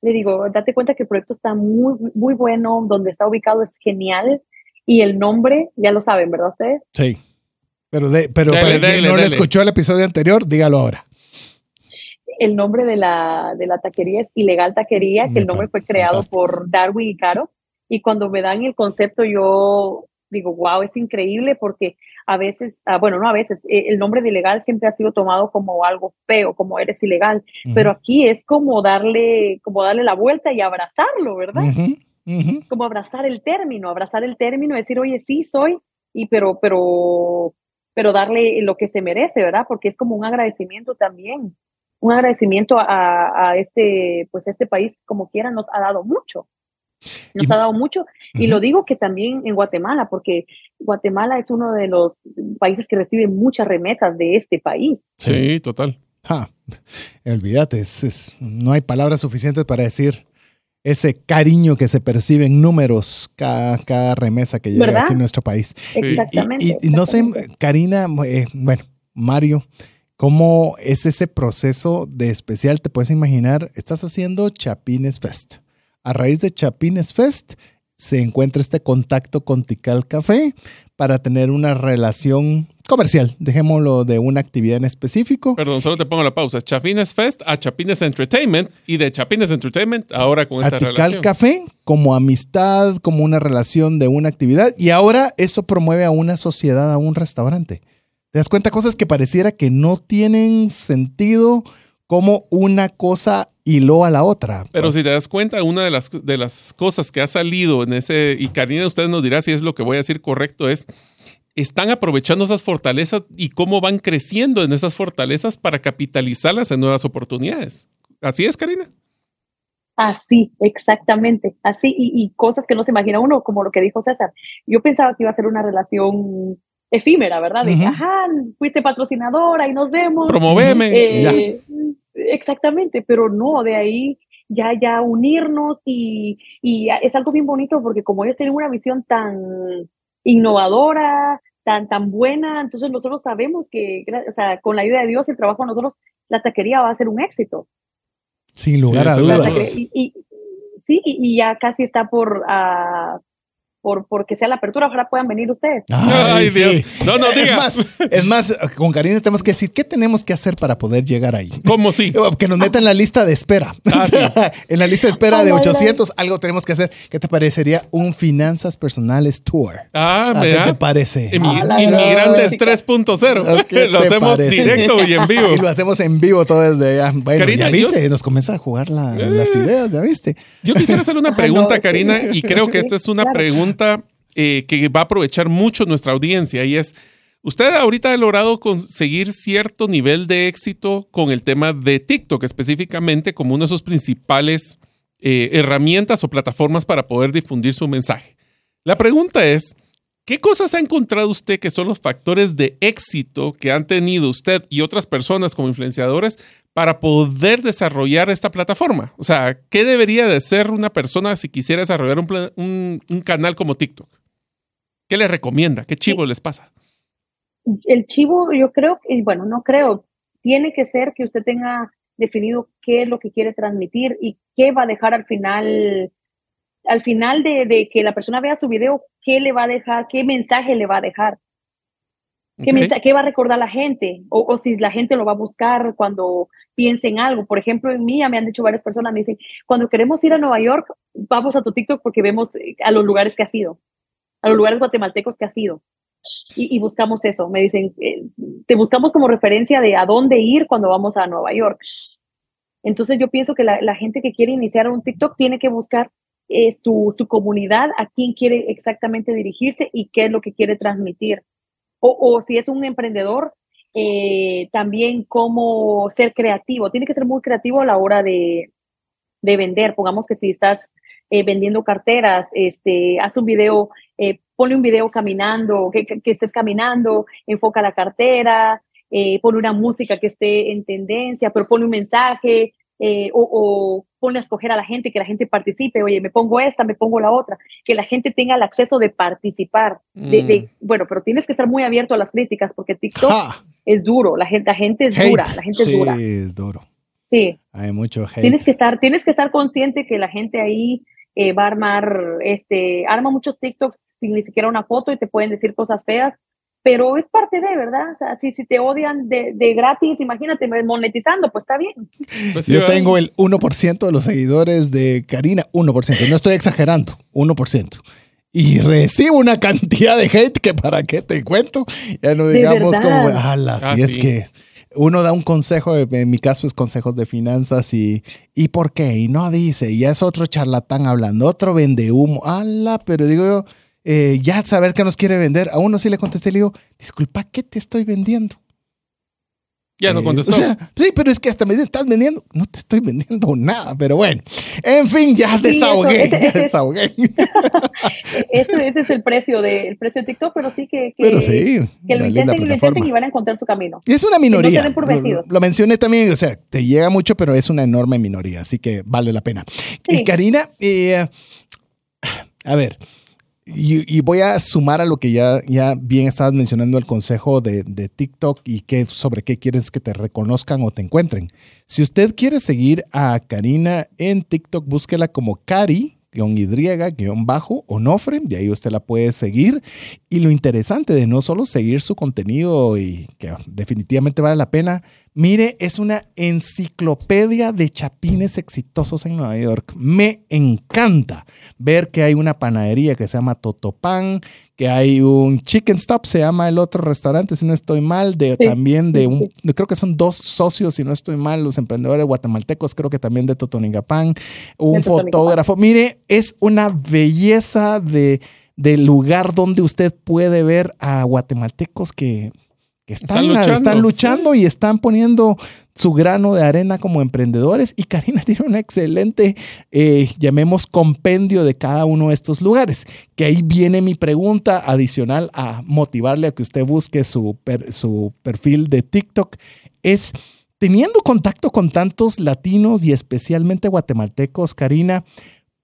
Le digo, date cuenta que el proyecto está muy, muy bueno, donde está ubicado es genial, y el nombre, ya lo saben, ¿verdad ustedes? Sí. Pero, de, pero para no le escuchó el episodio anterior, dígalo ahora. El nombre de la, de la taquería es Ilegal Taquería, que el nombre fue creado por Darwin y Caro. Y cuando me dan el concepto, yo digo, wow, es increíble porque a veces, ah, bueno, no a veces, eh, el nombre de ilegal siempre ha sido tomado como algo feo, como eres ilegal, pero aquí es como darle, como darle la vuelta y abrazarlo, ¿verdad? como abrazar el término, abrazar el término, decir, oye, sí, soy, y pero, pero, pero darle lo que se merece, ¿verdad? Porque es como un agradecimiento también, un agradecimiento a, a este, pues este país, como quiera, nos ha dado mucho. Nos ha dado mucho. Y lo digo que también en Guatemala, porque Guatemala es uno de los países que recibe muchas remesas de este país. Sí, total. olvídate, no hay palabras suficientes para decir ese cariño que se percibe en números cada, remesa que llega aquí en nuestro país. Exactamente. Y, no sé, Karina, eh, bueno, Mario, ¿cómo es ese proceso de especial? Te puedes imaginar, estás haciendo Chapines Fest. A raíz de Chapines Fest se encuentra este contacto con Tical Café para tener una relación comercial, dejémoslo de una actividad en específico. Perdón, solo te pongo la pausa. Chapines Fest a Chapines Entertainment y de Chapines Entertainment ahora con esta relación. Café como amistad, como una relación de una actividad y ahora eso promueve a una sociedad, a un restaurante. ¿Te das cuenta? Cosas que pareciera que no tienen sentido como una cosa hiló a la otra. Pero si te das cuenta, una de las, de las cosas que ha salido en ese, y Karina, usted nos dirá si es lo que voy a decir correcto, es están aprovechando esas fortalezas y cómo van creciendo en esas fortalezas para capitalizarlas en nuevas oportunidades. ¿Así es, Karina? Así, exactamente, así, y, cosas que no se imagina uno, como lo que dijo César. Yo pensaba que iba a ser una relación efímera, ¿verdad? De, ajá, fuiste patrocinadora y nos vemos. Promoveme. Eh, exactamente, pero no, de ahí ya, ya unirnos y, y es algo bien bonito porque como ellos tienen una visión tan innovadora, tan, tan buena. Entonces nosotros sabemos que, o sea, con la ayuda de Dios, el trabajo de nosotros, la taquería va a ser un éxito. Sin lugar a dudas. Y, sí, y, ya casi está por, uh, por porque sea la apertura, ojalá puedan venir ustedes. Ay, Dios. No, no, diga. Es más, es más, con Karina tenemos que decir qué tenemos que hacer para poder llegar ahí. ¿Cómo sí? Que nos metan en la lista de espera. Ah, en la lista de espera de 800, algo tenemos que hacer. ¿Qué te parecería un Finanzas Personales Tour? Ah, ¿Qué te parece? Inmigrantes 3.0. Lo hacemos directo y en vivo. Y lo hacemos en vivo todo desde allá. Bueno, Karina, ya viste, nos comienza a jugar las eh. ideas, ya viste. Yo quisiera hacer una pregunta, Karina, y creo que esta es una pregunta eh, que va a aprovechar mucho nuestra audiencia y es, usted ahorita ha logrado conseguir cierto nivel de éxito con el tema de TikTok específicamente como una de sus principales eh, herramientas o plataformas para poder difundir su mensaje. La pregunta es, ¿Qué cosas ha encontrado usted que son los factores de éxito que han tenido usted y otras personas como influenciadores para poder desarrollar esta plataforma? O sea, ¿qué debería de ser una persona si quisiera desarrollar un, canal como TikTok? ¿Qué le recomienda? ¿Qué chivo les pasa? El chivo, yo creo, y bueno, no creo, tiene que ser que usted tenga definido qué es lo que quiere transmitir y qué va a dejar al final al final de, que la persona vea su video, ¿qué le va a dejar? ¿Qué mensaje le va a dejar? ¿Qué, Ok. mensa- qué va a recordar la gente? O, o si la gente lo va a buscar cuando piense en algo. Por ejemplo, en mí, me han dicho varias personas, me dicen, cuando queremos ir a Nueva York, vamos a tu TikTok porque vemos eh, a los lugares que has ido, a los lugares guatemaltecos que has ido. Y, y buscamos eso. Me dicen, eh, te buscamos como referencia de a dónde ir cuando vamos a Nueva York. Entonces yo pienso que la, la gente que quiere iniciar un TikTok tiene que buscar eh, su, su comunidad, a quién quiere exactamente dirigirse y qué es lo que quiere transmitir. O, o si es un emprendedor, eh, también cómo ser creativo. Tiene que ser muy creativo a la hora de, de vender. Pongamos que si estás eh, vendiendo carteras, este, haz un video, eh, ponle un video caminando, que, que, estés caminando, enfoca la cartera, eh, pone una música que esté en tendencia, pero pone un mensaje, eh, o pone a escoger a la gente, que la gente participe, oye, me pongo esta, me pongo la otra, que la gente tenga el acceso de participar. De, de, bueno, pero tienes que estar muy abierto a las críticas, porque TikTok Ja, es duro, la gente, la gente es hate. dura, la gente sí, es dura. es duro. Sí, Hay mucho hate. tienes que estar, tienes que estar consciente que la gente ahí eh, va a armar, este, arma muchos TikToks sin ni siquiera una foto y te pueden decir cosas feas, pero es parte de, ¿verdad? O sea, si, si te odian de, de gratis, imagínate monetizando, pues está bien. Pues sí, Yo ¿verdad? tengo el 1% de los seguidores de Karina, 1%. No estoy exagerando, 1%. Y recibo una cantidad de hate que para qué te cuento. Ya no digamos como, ala, Ah, si es sí. que uno da un consejo, en mi caso es consejos de finanzas y ¿y por qué? Y no dice, y ya es otro charlatán hablando, otro vende humo, ala, pero digo yo, eh, ya saber qué nos quiere vender. A uno sí le contesté, le digo, disculpa, ¿qué te estoy vendiendo? Ya no Eh, contestó. o sea, sí, pero es que hasta me dicen, ¿estás vendiendo? No te estoy vendiendo nada, pero bueno. En fin, ya Sí, desahogué, eso, ese- ya ese- desahogué. Eso, ese es el precio de, el precio de TikTok, pero sí que, que, Pero sí, que lo intenten y lo intenten plataforma. y van a encontrar su camino. Y es una no minoría. se den por lo, mencioné también, o sea, te llega mucho, pero es una enorme minoría, así que vale la pena. Sí. Y Karina, eh, a ver, y, voy a sumar a lo que ya, ya bien estabas mencionando el consejo de, de TikTok y qué, sobre qué quieres que te reconozcan o te encuentren. Si usted quiere seguir a Karina en TikTok, búsquela como Cari. Guión Y, guion bajo, Onofre, de ahí usted la puede seguir. Y lo interesante de no solo seguir su contenido y que definitivamente vale la pena, mire, es una enciclopedia de chapines exitosos en Nueva York. Me encanta ver que hay una panadería que se llama Totopan, que hay un Chicken Stop, se llama el otro restaurante, si no estoy mal, de, Sí, también de un, creo que son dos socios, si no estoy mal, los emprendedores guatemaltecos, creo que también de Totoningapán, un De fotógrafo. Mire, es una belleza de, de lugar donde usted puede ver a guatemaltecos que, que están, Están luchando, están luchando y están poniendo su grano de arena como emprendedores. Y Karina tiene un excelente, eh, llamemos, compendio de cada uno de estos lugares. Que ahí viene mi pregunta adicional a motivarle a que usted busque su, per- su perfil de TikTok. Es, teniendo contacto con tantos latinos y especialmente guatemaltecos, Karina,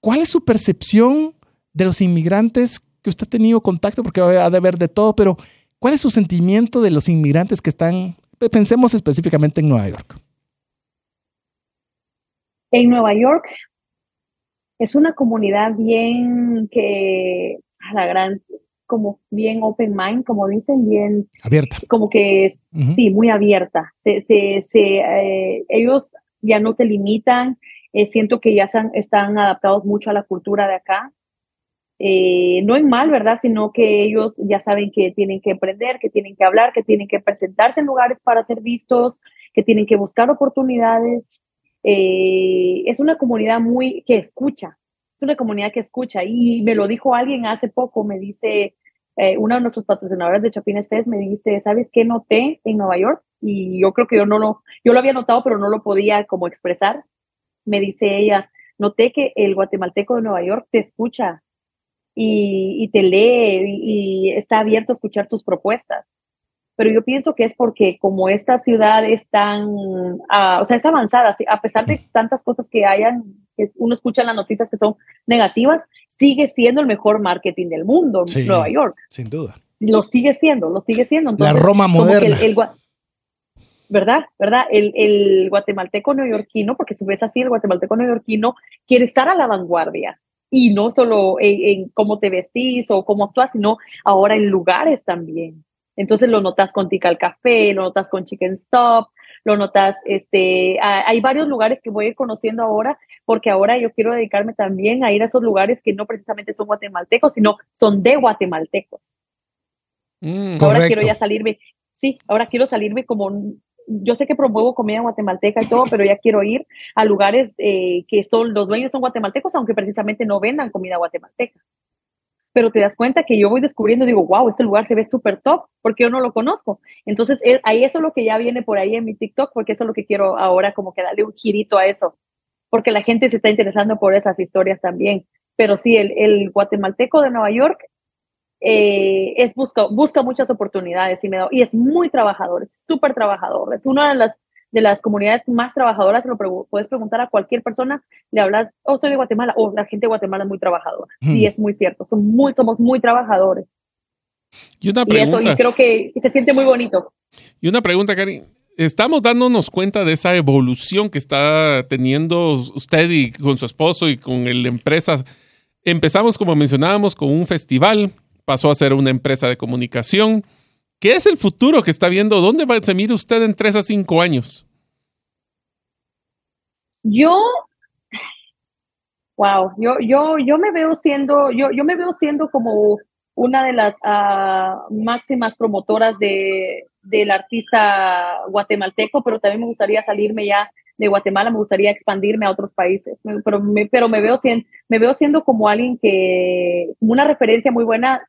¿cuál es su percepción de los inmigrantes que usted ha tenido contacto? Porque ha de haber de todo, pero ¿cuál es su sentimiento de los inmigrantes que están, pensemos específicamente en Nueva York? En Nueva York es una comunidad bien que, a la gran, como bien open mind, como dicen, bien, Abierta. como que es, sí, muy abierta. Se, se, se, eh, ellos ya no se limitan, eh, siento que ya se han- están adaptados mucho a la cultura de acá. Eh, no en mal, ¿verdad? Sino que ellos ya saben que tienen que aprender, que tienen que hablar, que tienen que presentarse en lugares para ser vistos, que tienen que buscar oportunidades. Eh, es una comunidad muy que escucha, es una comunidad que escucha. Y me lo dijo alguien hace poco, me dice, eh, uno de nuestros patrocinadores de Chapines Fest me dice, ¿sabes qué noté en Nueva York? Y yo creo que yo no lo, yo lo había notado, pero no lo podía como expresar. Me dice ella, noté que el guatemalteco de Nueva York te escucha y, y te lee y, y está abierto a escuchar tus propuestas. Pero yo pienso que es porque como esta ciudad es tan, ah, o sea, es avanzada, a pesar de tantas cosas que hayan, que uno escucha en las noticias que son negativas, sigue siendo el mejor marketing del mundo, Sí. Nueva York. Sin duda. Lo sigue siendo, lo sigue siendo. La Entonces, Roma que el- moderna. el ¿Verdad? ¿Verdad? El, el guatemalteco neoyorquino, porque si ves así, el guatemalteco neoyorquino quiere estar a la vanguardia. Y no solo en, en cómo te vestís o cómo actúas, sino ahora en lugares también. Entonces lo notas con Tikal Café, lo notas con Chicken Stop, lo notas, este, hay varios lugares que voy a ir conociendo ahora, porque ahora yo quiero dedicarme también a ir a esos lugares que no precisamente son guatemaltecos, sino son de guatemaltecos. Mm, ahora quiero ya salirme, sí, ahora quiero salirme como, yo sé que promuevo comida guatemalteca y todo, pero ya quiero ir a lugares eh, que son, los dueños son guatemaltecos, aunque precisamente no vendan comida guatemalteca pero te das cuenta que yo voy descubriendo, digo, wow, este lugar se ve súper top, porque yo no lo conozco. Entonces, eh, ahí eso es lo que ya viene por ahí en mi TikTok, porque eso es lo que quiero ahora, como que darle un girito a eso, porque la gente se está interesando por esas historias también. Pero sí, el, el guatemalteco de Nueva York eh, es busca, busca muchas oportunidades y, me da, y es muy trabajador, es súper trabajador. Es una de las de las comunidades más trabajadoras, lo puedes preguntar a cualquier persona, le hablas, oh, soy de Guatemala, o oh, la gente de Guatemala es muy trabajadora. Y es muy cierto, son muy, somos muy trabajadores. Y una pregunta. Y eso, y creo que se siente muy bonito. Y una pregunta, Karin. Estamos dándonos cuenta de esa evolución que está teniendo usted y con su esposo y con la empresa. Empezamos, como mencionábamos, con un festival, pasó a ser una empresa de comunicación ¿Qué es el futuro que está viendo? ¿Dónde va, se mira usted en tres a cinco años? Yo, wow, yo, yo, yo me veo siendo, yo, yo me veo siendo como una de las ah, máximas promotoras de, del artista guatemalteco, pero también me gustaría salirme ya de Guatemala, me gustaría expandirme a otros países, pero me, pero me, veo, siendo, me veo siendo como alguien que, como una referencia muy buena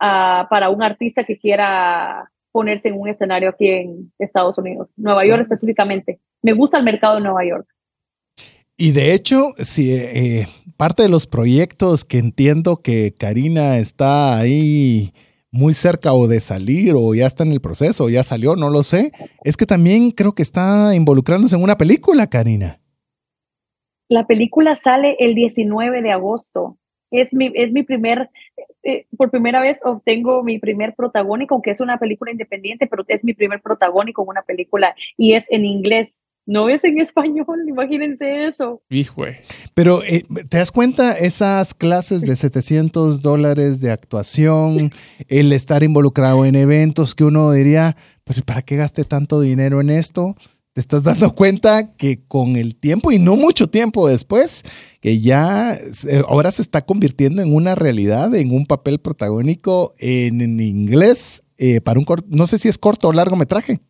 para un artista que quiera ponerse en un escenario aquí en Estados Unidos, Nueva York específicamente. Me gusta el mercado de Nueva York. Y de hecho, si eh, parte de los proyectos que entiendo que Karina está ahí muy cerca o de salir o ya está en el proceso, ya salió, no lo sé, es que también creo que está involucrándose en una película, Karina. La película sale el 19 de agosto. Es mi, es mi primer, eh, por primera vez obtengo mi primer protagónico, aunque es una película independiente, pero es mi primer protagónico en una película y es en inglés. No es en español, imagínense eso. Hijo. Pero eh, te das cuenta, esas clases de 700 dólares de actuación, el estar involucrado en eventos que uno diría, pues ¿para qué gaste tanto dinero en esto? Te estás dando cuenta que con el tiempo y no mucho tiempo después, que ya ahora se está convirtiendo en una realidad, en un papel protagónico en, inglés eh, para un corto, no sé si es corto o largometraje.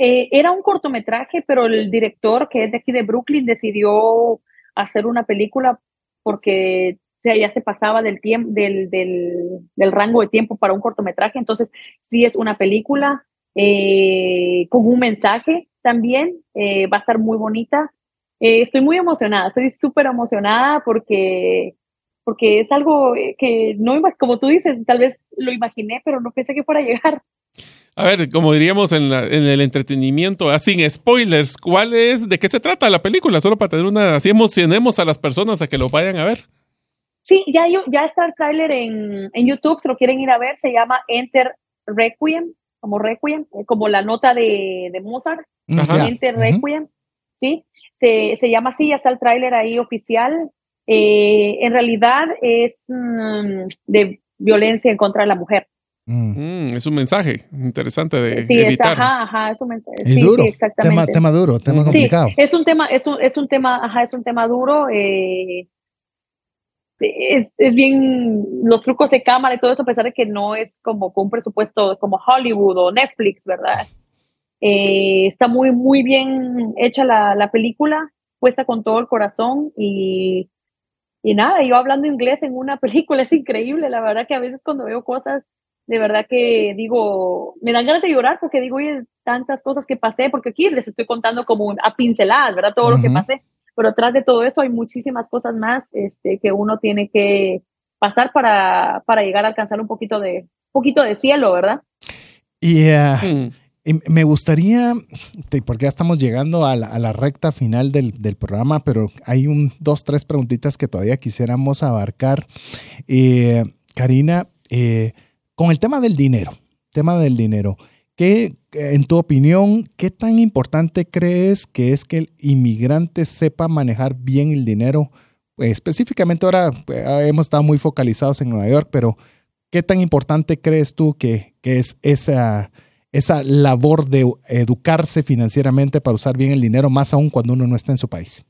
Eh, era un cortometraje, pero el director que es de aquí de Brooklyn decidió hacer una película porque ya se pasaba del, tiempo, del, del, rango de tiempo para un cortometraje, entonces sí es una película eh, con un mensaje también, eh, va a estar muy bonita. Eh, estoy muy emocionada, estoy súper emocionada porque, porque es algo que no, como tú dices, tal vez lo imaginé, pero no pensé que fuera a llegar. A ver, como diríamos en, el entretenimiento, ah, sin spoilers, ¿cuál es, de qué se trata la película? Solo para tener una, así emocionemos a las personas a que lo vayan a ver. Sí, ya, ya está el tráiler en, en YouTube, si lo quieren ir a ver, se llama Enter Requiem, como Requiem, como la nota de, de Mozart. Requiem, ¿sí? Se, se, llama así, ya está el tráiler ahí oficial. Eh, en realidad es mm, de violencia en contra de la mujer. Mm. Mm, es un mensaje interesante de, sí, evitar. Es, ajá, ajá, es un mensaje. sí, duro. exactamente. Tema, duro, tema complicado. es un tema, es un, es un tema, ajá, es un tema duro. Eh, es, es, bien los trucos de cámara y todo eso, a pesar de que no es como con un presupuesto como Hollywood o Netflix, ¿verdad? Eh, está muy, muy bien hecha la, la, película, puesta con todo el corazón y, y nada, yo hablando inglés en una película es increíble, la verdad que a veces cuando veo cosas, de verdad que digo, me dan ganas de llorar porque digo, oye, tantas cosas que pasé, porque aquí les estoy contando como a pinceladas, ¿verdad? Todo lo que pasé, pero atrás de todo eso hay muchísimas cosas más este, que uno tiene que pasar para, para llegar a alcanzar un poquito de, poquito de cielo, ¿verdad? Y uh, me gustaría, porque ya estamos llegando a la, recta final del, programa, pero hay un, dos, tres preguntitas que todavía quisiéramos abarcar. Eh, Karina, eh, con el tema del dinero, tema del dinero, ¿qué, en tu opinión, qué tan importante crees que es que el inmigrante sepa manejar bien el dinero? específicamente ahora hemos estado muy focalizados en Nueva York, pero ¿qué tan importante crees tú que, que es esa, esa labor de educarse financieramente para usar bien el dinero, más aún cuando uno no está en su país?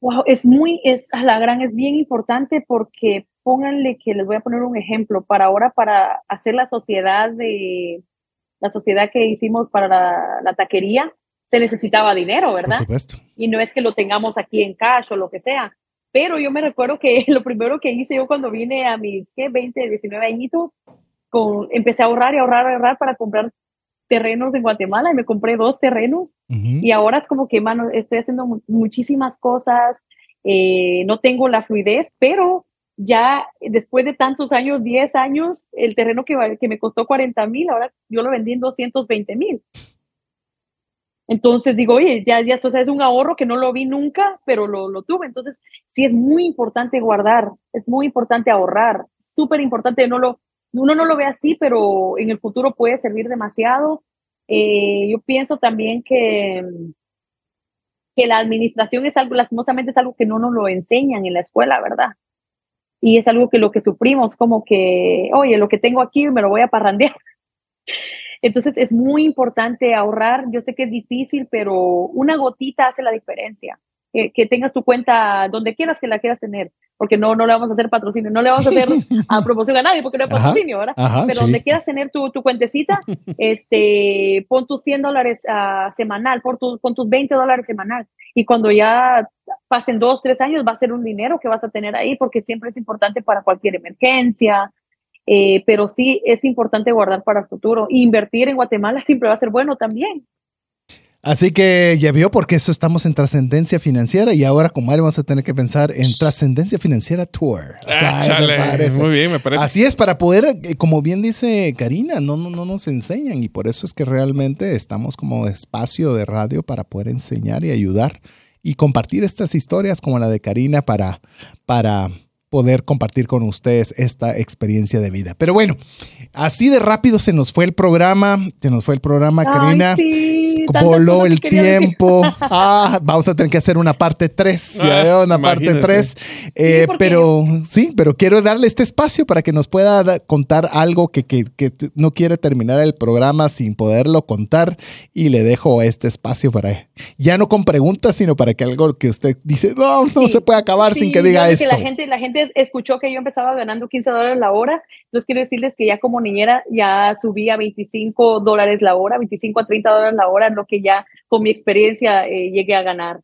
Wow, es muy, es a la gran, es bien importante porque pónganle que les voy a poner un ejemplo para ahora, para hacer la sociedad de la sociedad que hicimos para la, taquería, se necesitaba dinero, ¿verdad? Por supuesto. Y no es que lo tengamos aquí en cash o lo que sea. Pero yo me recuerdo que lo primero que hice yo cuando vine a mis ¿qué? 20, 19 añitos, con, empecé a ahorrar y ahorrar, ahorrar para comprar terrenos en Guatemala y me compré dos terrenos y ahora es como que, mano, estoy haciendo muchísimas cosas, eh, no tengo la fluidez, pero ya después de tantos años, 10 años, el terreno que, que me costó 40 mil, ahora yo lo vendí en 220 mil. Entonces digo, oye, ya, ya, o sea, es un ahorro que no lo vi nunca, pero lo, lo tuve. Entonces, sí es muy importante guardar, es muy importante ahorrar, súper importante, no lo, uno no lo ve así, pero en el futuro puede servir demasiado. Eh, yo pienso también que, que la administración es algo, lastimosamente es algo que no nos lo enseñan en la escuela, ¿verdad? Y es algo que lo que sufrimos, como que, oye, lo que tengo aquí me lo voy a parrandear. Entonces es muy importante ahorrar. Yo sé que es difícil, pero una gotita hace la diferencia que, tengas tu cuenta donde quieras que la quieras tener, porque no, no le vamos a hacer patrocinio, no le vamos a hacer a promoción a nadie porque no hay patrocinio, ¿verdad? Pero donde quieras tener tu, tu cuentecita, este, pon tus 100 dólares uh, semanal, por tu, pon tus 20 dólares semanal. Y cuando ya pasen dos, tres años, va a ser un dinero que vas a tener ahí porque siempre es importante para cualquier emergencia. Eh, pero sí es importante guardar para el futuro. invertir en Guatemala siempre va a ser bueno también. Así que ya vio porque eso estamos en trascendencia financiera y ahora con Mario vamos a tener que pensar en trascendencia financiera tour. Ah, Muy bien, me parece. Así es, para poder, eh, como bien dice Karina, no, no, no nos enseñan y por eso es que realmente estamos como espacio de radio para poder enseñar y ayudar y compartir estas historias como la de Karina para, para poder compartir con ustedes esta experiencia de vida. Pero bueno, así de rápido se nos fue el programa, se nos fue el programa, Karina voló el tiempo. Ah, vamos a tener que hacer una parte 3, ah, una parte 3. Eh, pero sí, pero quiero darle este espacio para que nos pueda contar algo que, que, que, no quiere terminar el programa sin poderlo contar y le dejo este espacio para, ya no con preguntas, sino para que algo que usted dice, no, no se puede acabar sin que diga esto. la gente, la gente escuchó que yo empezaba ganando 15 dólares la hora, entonces quiero decirles que ya como niñera ya subí a 25 dólares la hora, 25 a 30 dólares la hora, lo que ya con mi experiencia eh, llegué a ganar.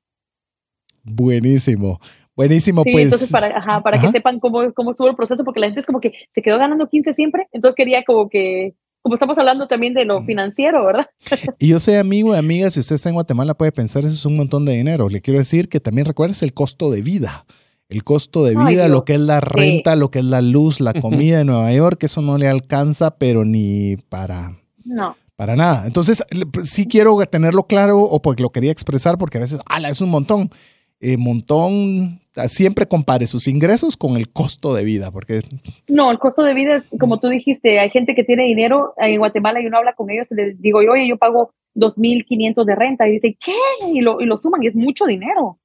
Buenísimo. Buenísimo, sí, pues. Entonces, para, para que sepan cómo, cómo estuvo el proceso, porque la gente es como que se quedó ganando 15 siempre, entonces quería como que, como estamos hablando también de lo financiero, ¿verdad? Y yo sé, amigo y amiga, si usted está en Guatemala puede pensar, eso es un montón de dinero. Le quiero decir que también recuerdes el costo de vida. El costo de vida, lo que es la renta, lo que es la luz, la comida en Nueva York, eso no le alcanza, pero ni para... No para nada. Entonces, sí quiero tenerlo claro o porque lo quería expresar porque a veces, ala, es un montón. Eh, montón, siempre compare sus ingresos con el costo de vida, porque... No, el costo de vida es, como tú dijiste, hay gente que tiene dinero en Guatemala y uno habla con ellos y les digo, oye, yo pago 2.500 de renta y dice, ¿qué? Y lo, y lo suman y es mucho dinero.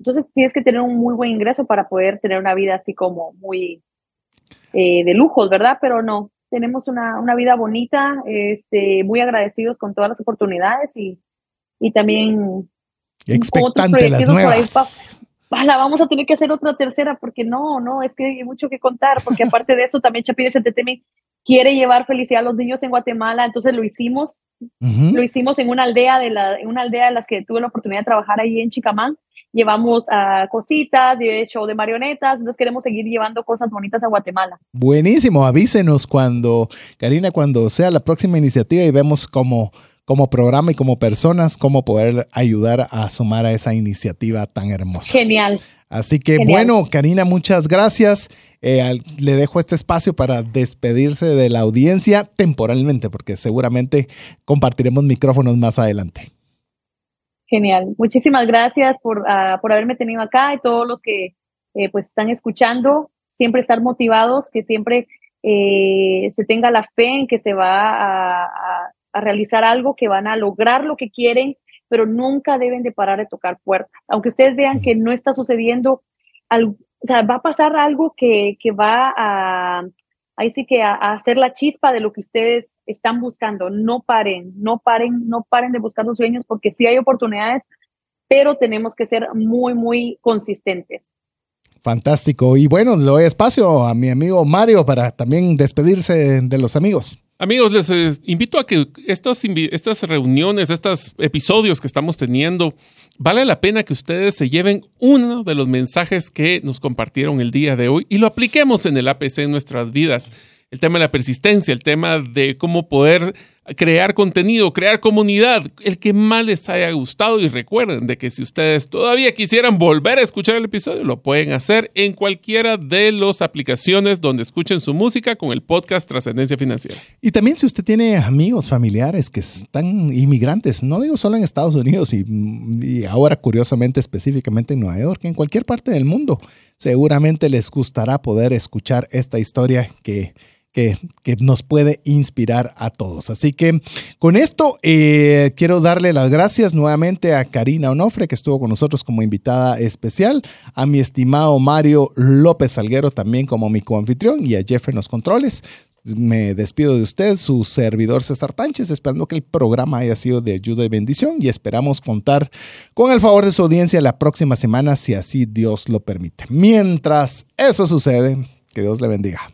Entonces tienes que tener un muy buen ingreso para poder tener una vida así como muy eh, de lujos, ¿verdad? Pero no, tenemos una, una, vida bonita, este, muy agradecidos con todas las oportunidades y, y también expectante las nuevas. la vamos a tener que hacer otra tercera porque no, no, es que hay mucho que contar, porque aparte de eso también Chapines Entertainment quiere llevar felicidad a los niños en Guatemala, entonces lo hicimos, lo hicimos en una aldea de la, en una aldea de las que tuve la oportunidad de trabajar ahí en Chicamán llevamos a cositas, de show de marionetas, entonces queremos seguir llevando cosas bonitas a Guatemala. Buenísimo, avísenos cuando, Karina, cuando sea la próxima iniciativa y vemos cómo como programa y como personas, cómo poder ayudar a sumar a esa iniciativa tan hermosa. Genial. Así que bueno, Karina, muchas gracias. Eh, le dejo este espacio para despedirse de la audiencia temporalmente, porque seguramente compartiremos micrófonos más adelante. Genial. Muchísimas gracias por, ah, por haberme tenido acá y todos los que eh, pues están escuchando. Siempre estar motivados, que siempre eh, se tenga la fe en que se va a, realizar algo, que van a lograr lo que quieren, pero nunca deben de parar de tocar puertas. Aunque ustedes vean que no está sucediendo o sea, va a pasar algo que, que va a, ahí sí que a, hacer la chispa de lo que ustedes están buscando. No paren, no paren, no paren de buscar los sueños porque sí hay oportunidades, pero tenemos que ser muy, muy consistentes. Fantástico. Y bueno, le doy espacio a mi amigo Mario para también despedirse de los amigos. Amigos, les eh, invito a que estas, estas reuniones, estos episodios que estamos teniendo, vale la pena que ustedes se lleven uno de los mensajes que nos compartieron el día de hoy y lo apliquemos en el APC en nuestras vidas. El tema de la persistencia, el tema de cómo poder crear contenido, crear comunidad, el que más les haya gustado y recuerden de que si ustedes todavía quisieran volver a escuchar el episodio, lo pueden hacer en cualquiera de las aplicaciones donde escuchen su música con el podcast Trascendencia Financiera. Y también si usted tiene amigos, familiares que están inmigrantes, no digo solo en Estados Unidos y, y ahora curiosamente específicamente en Nueva York, en cualquier parte del mundo, seguramente les gustará poder escuchar esta historia que nos puede inspirar a todos. Así que con esto eh, quiero darle las gracias nuevamente a Karina Onofre, que estuvo con nosotros como invitada especial, a mi estimado Mario López Salguero también como mi coanfitrión y a Jeff en los controles. Me despido de usted, su servidor César Tánchez, esperando que el programa haya sido de ayuda y bendición y esperamos contar con el favor de su audiencia la próxima semana, si así Dios lo permite. Mientras eso sucede, que Dios le bendiga.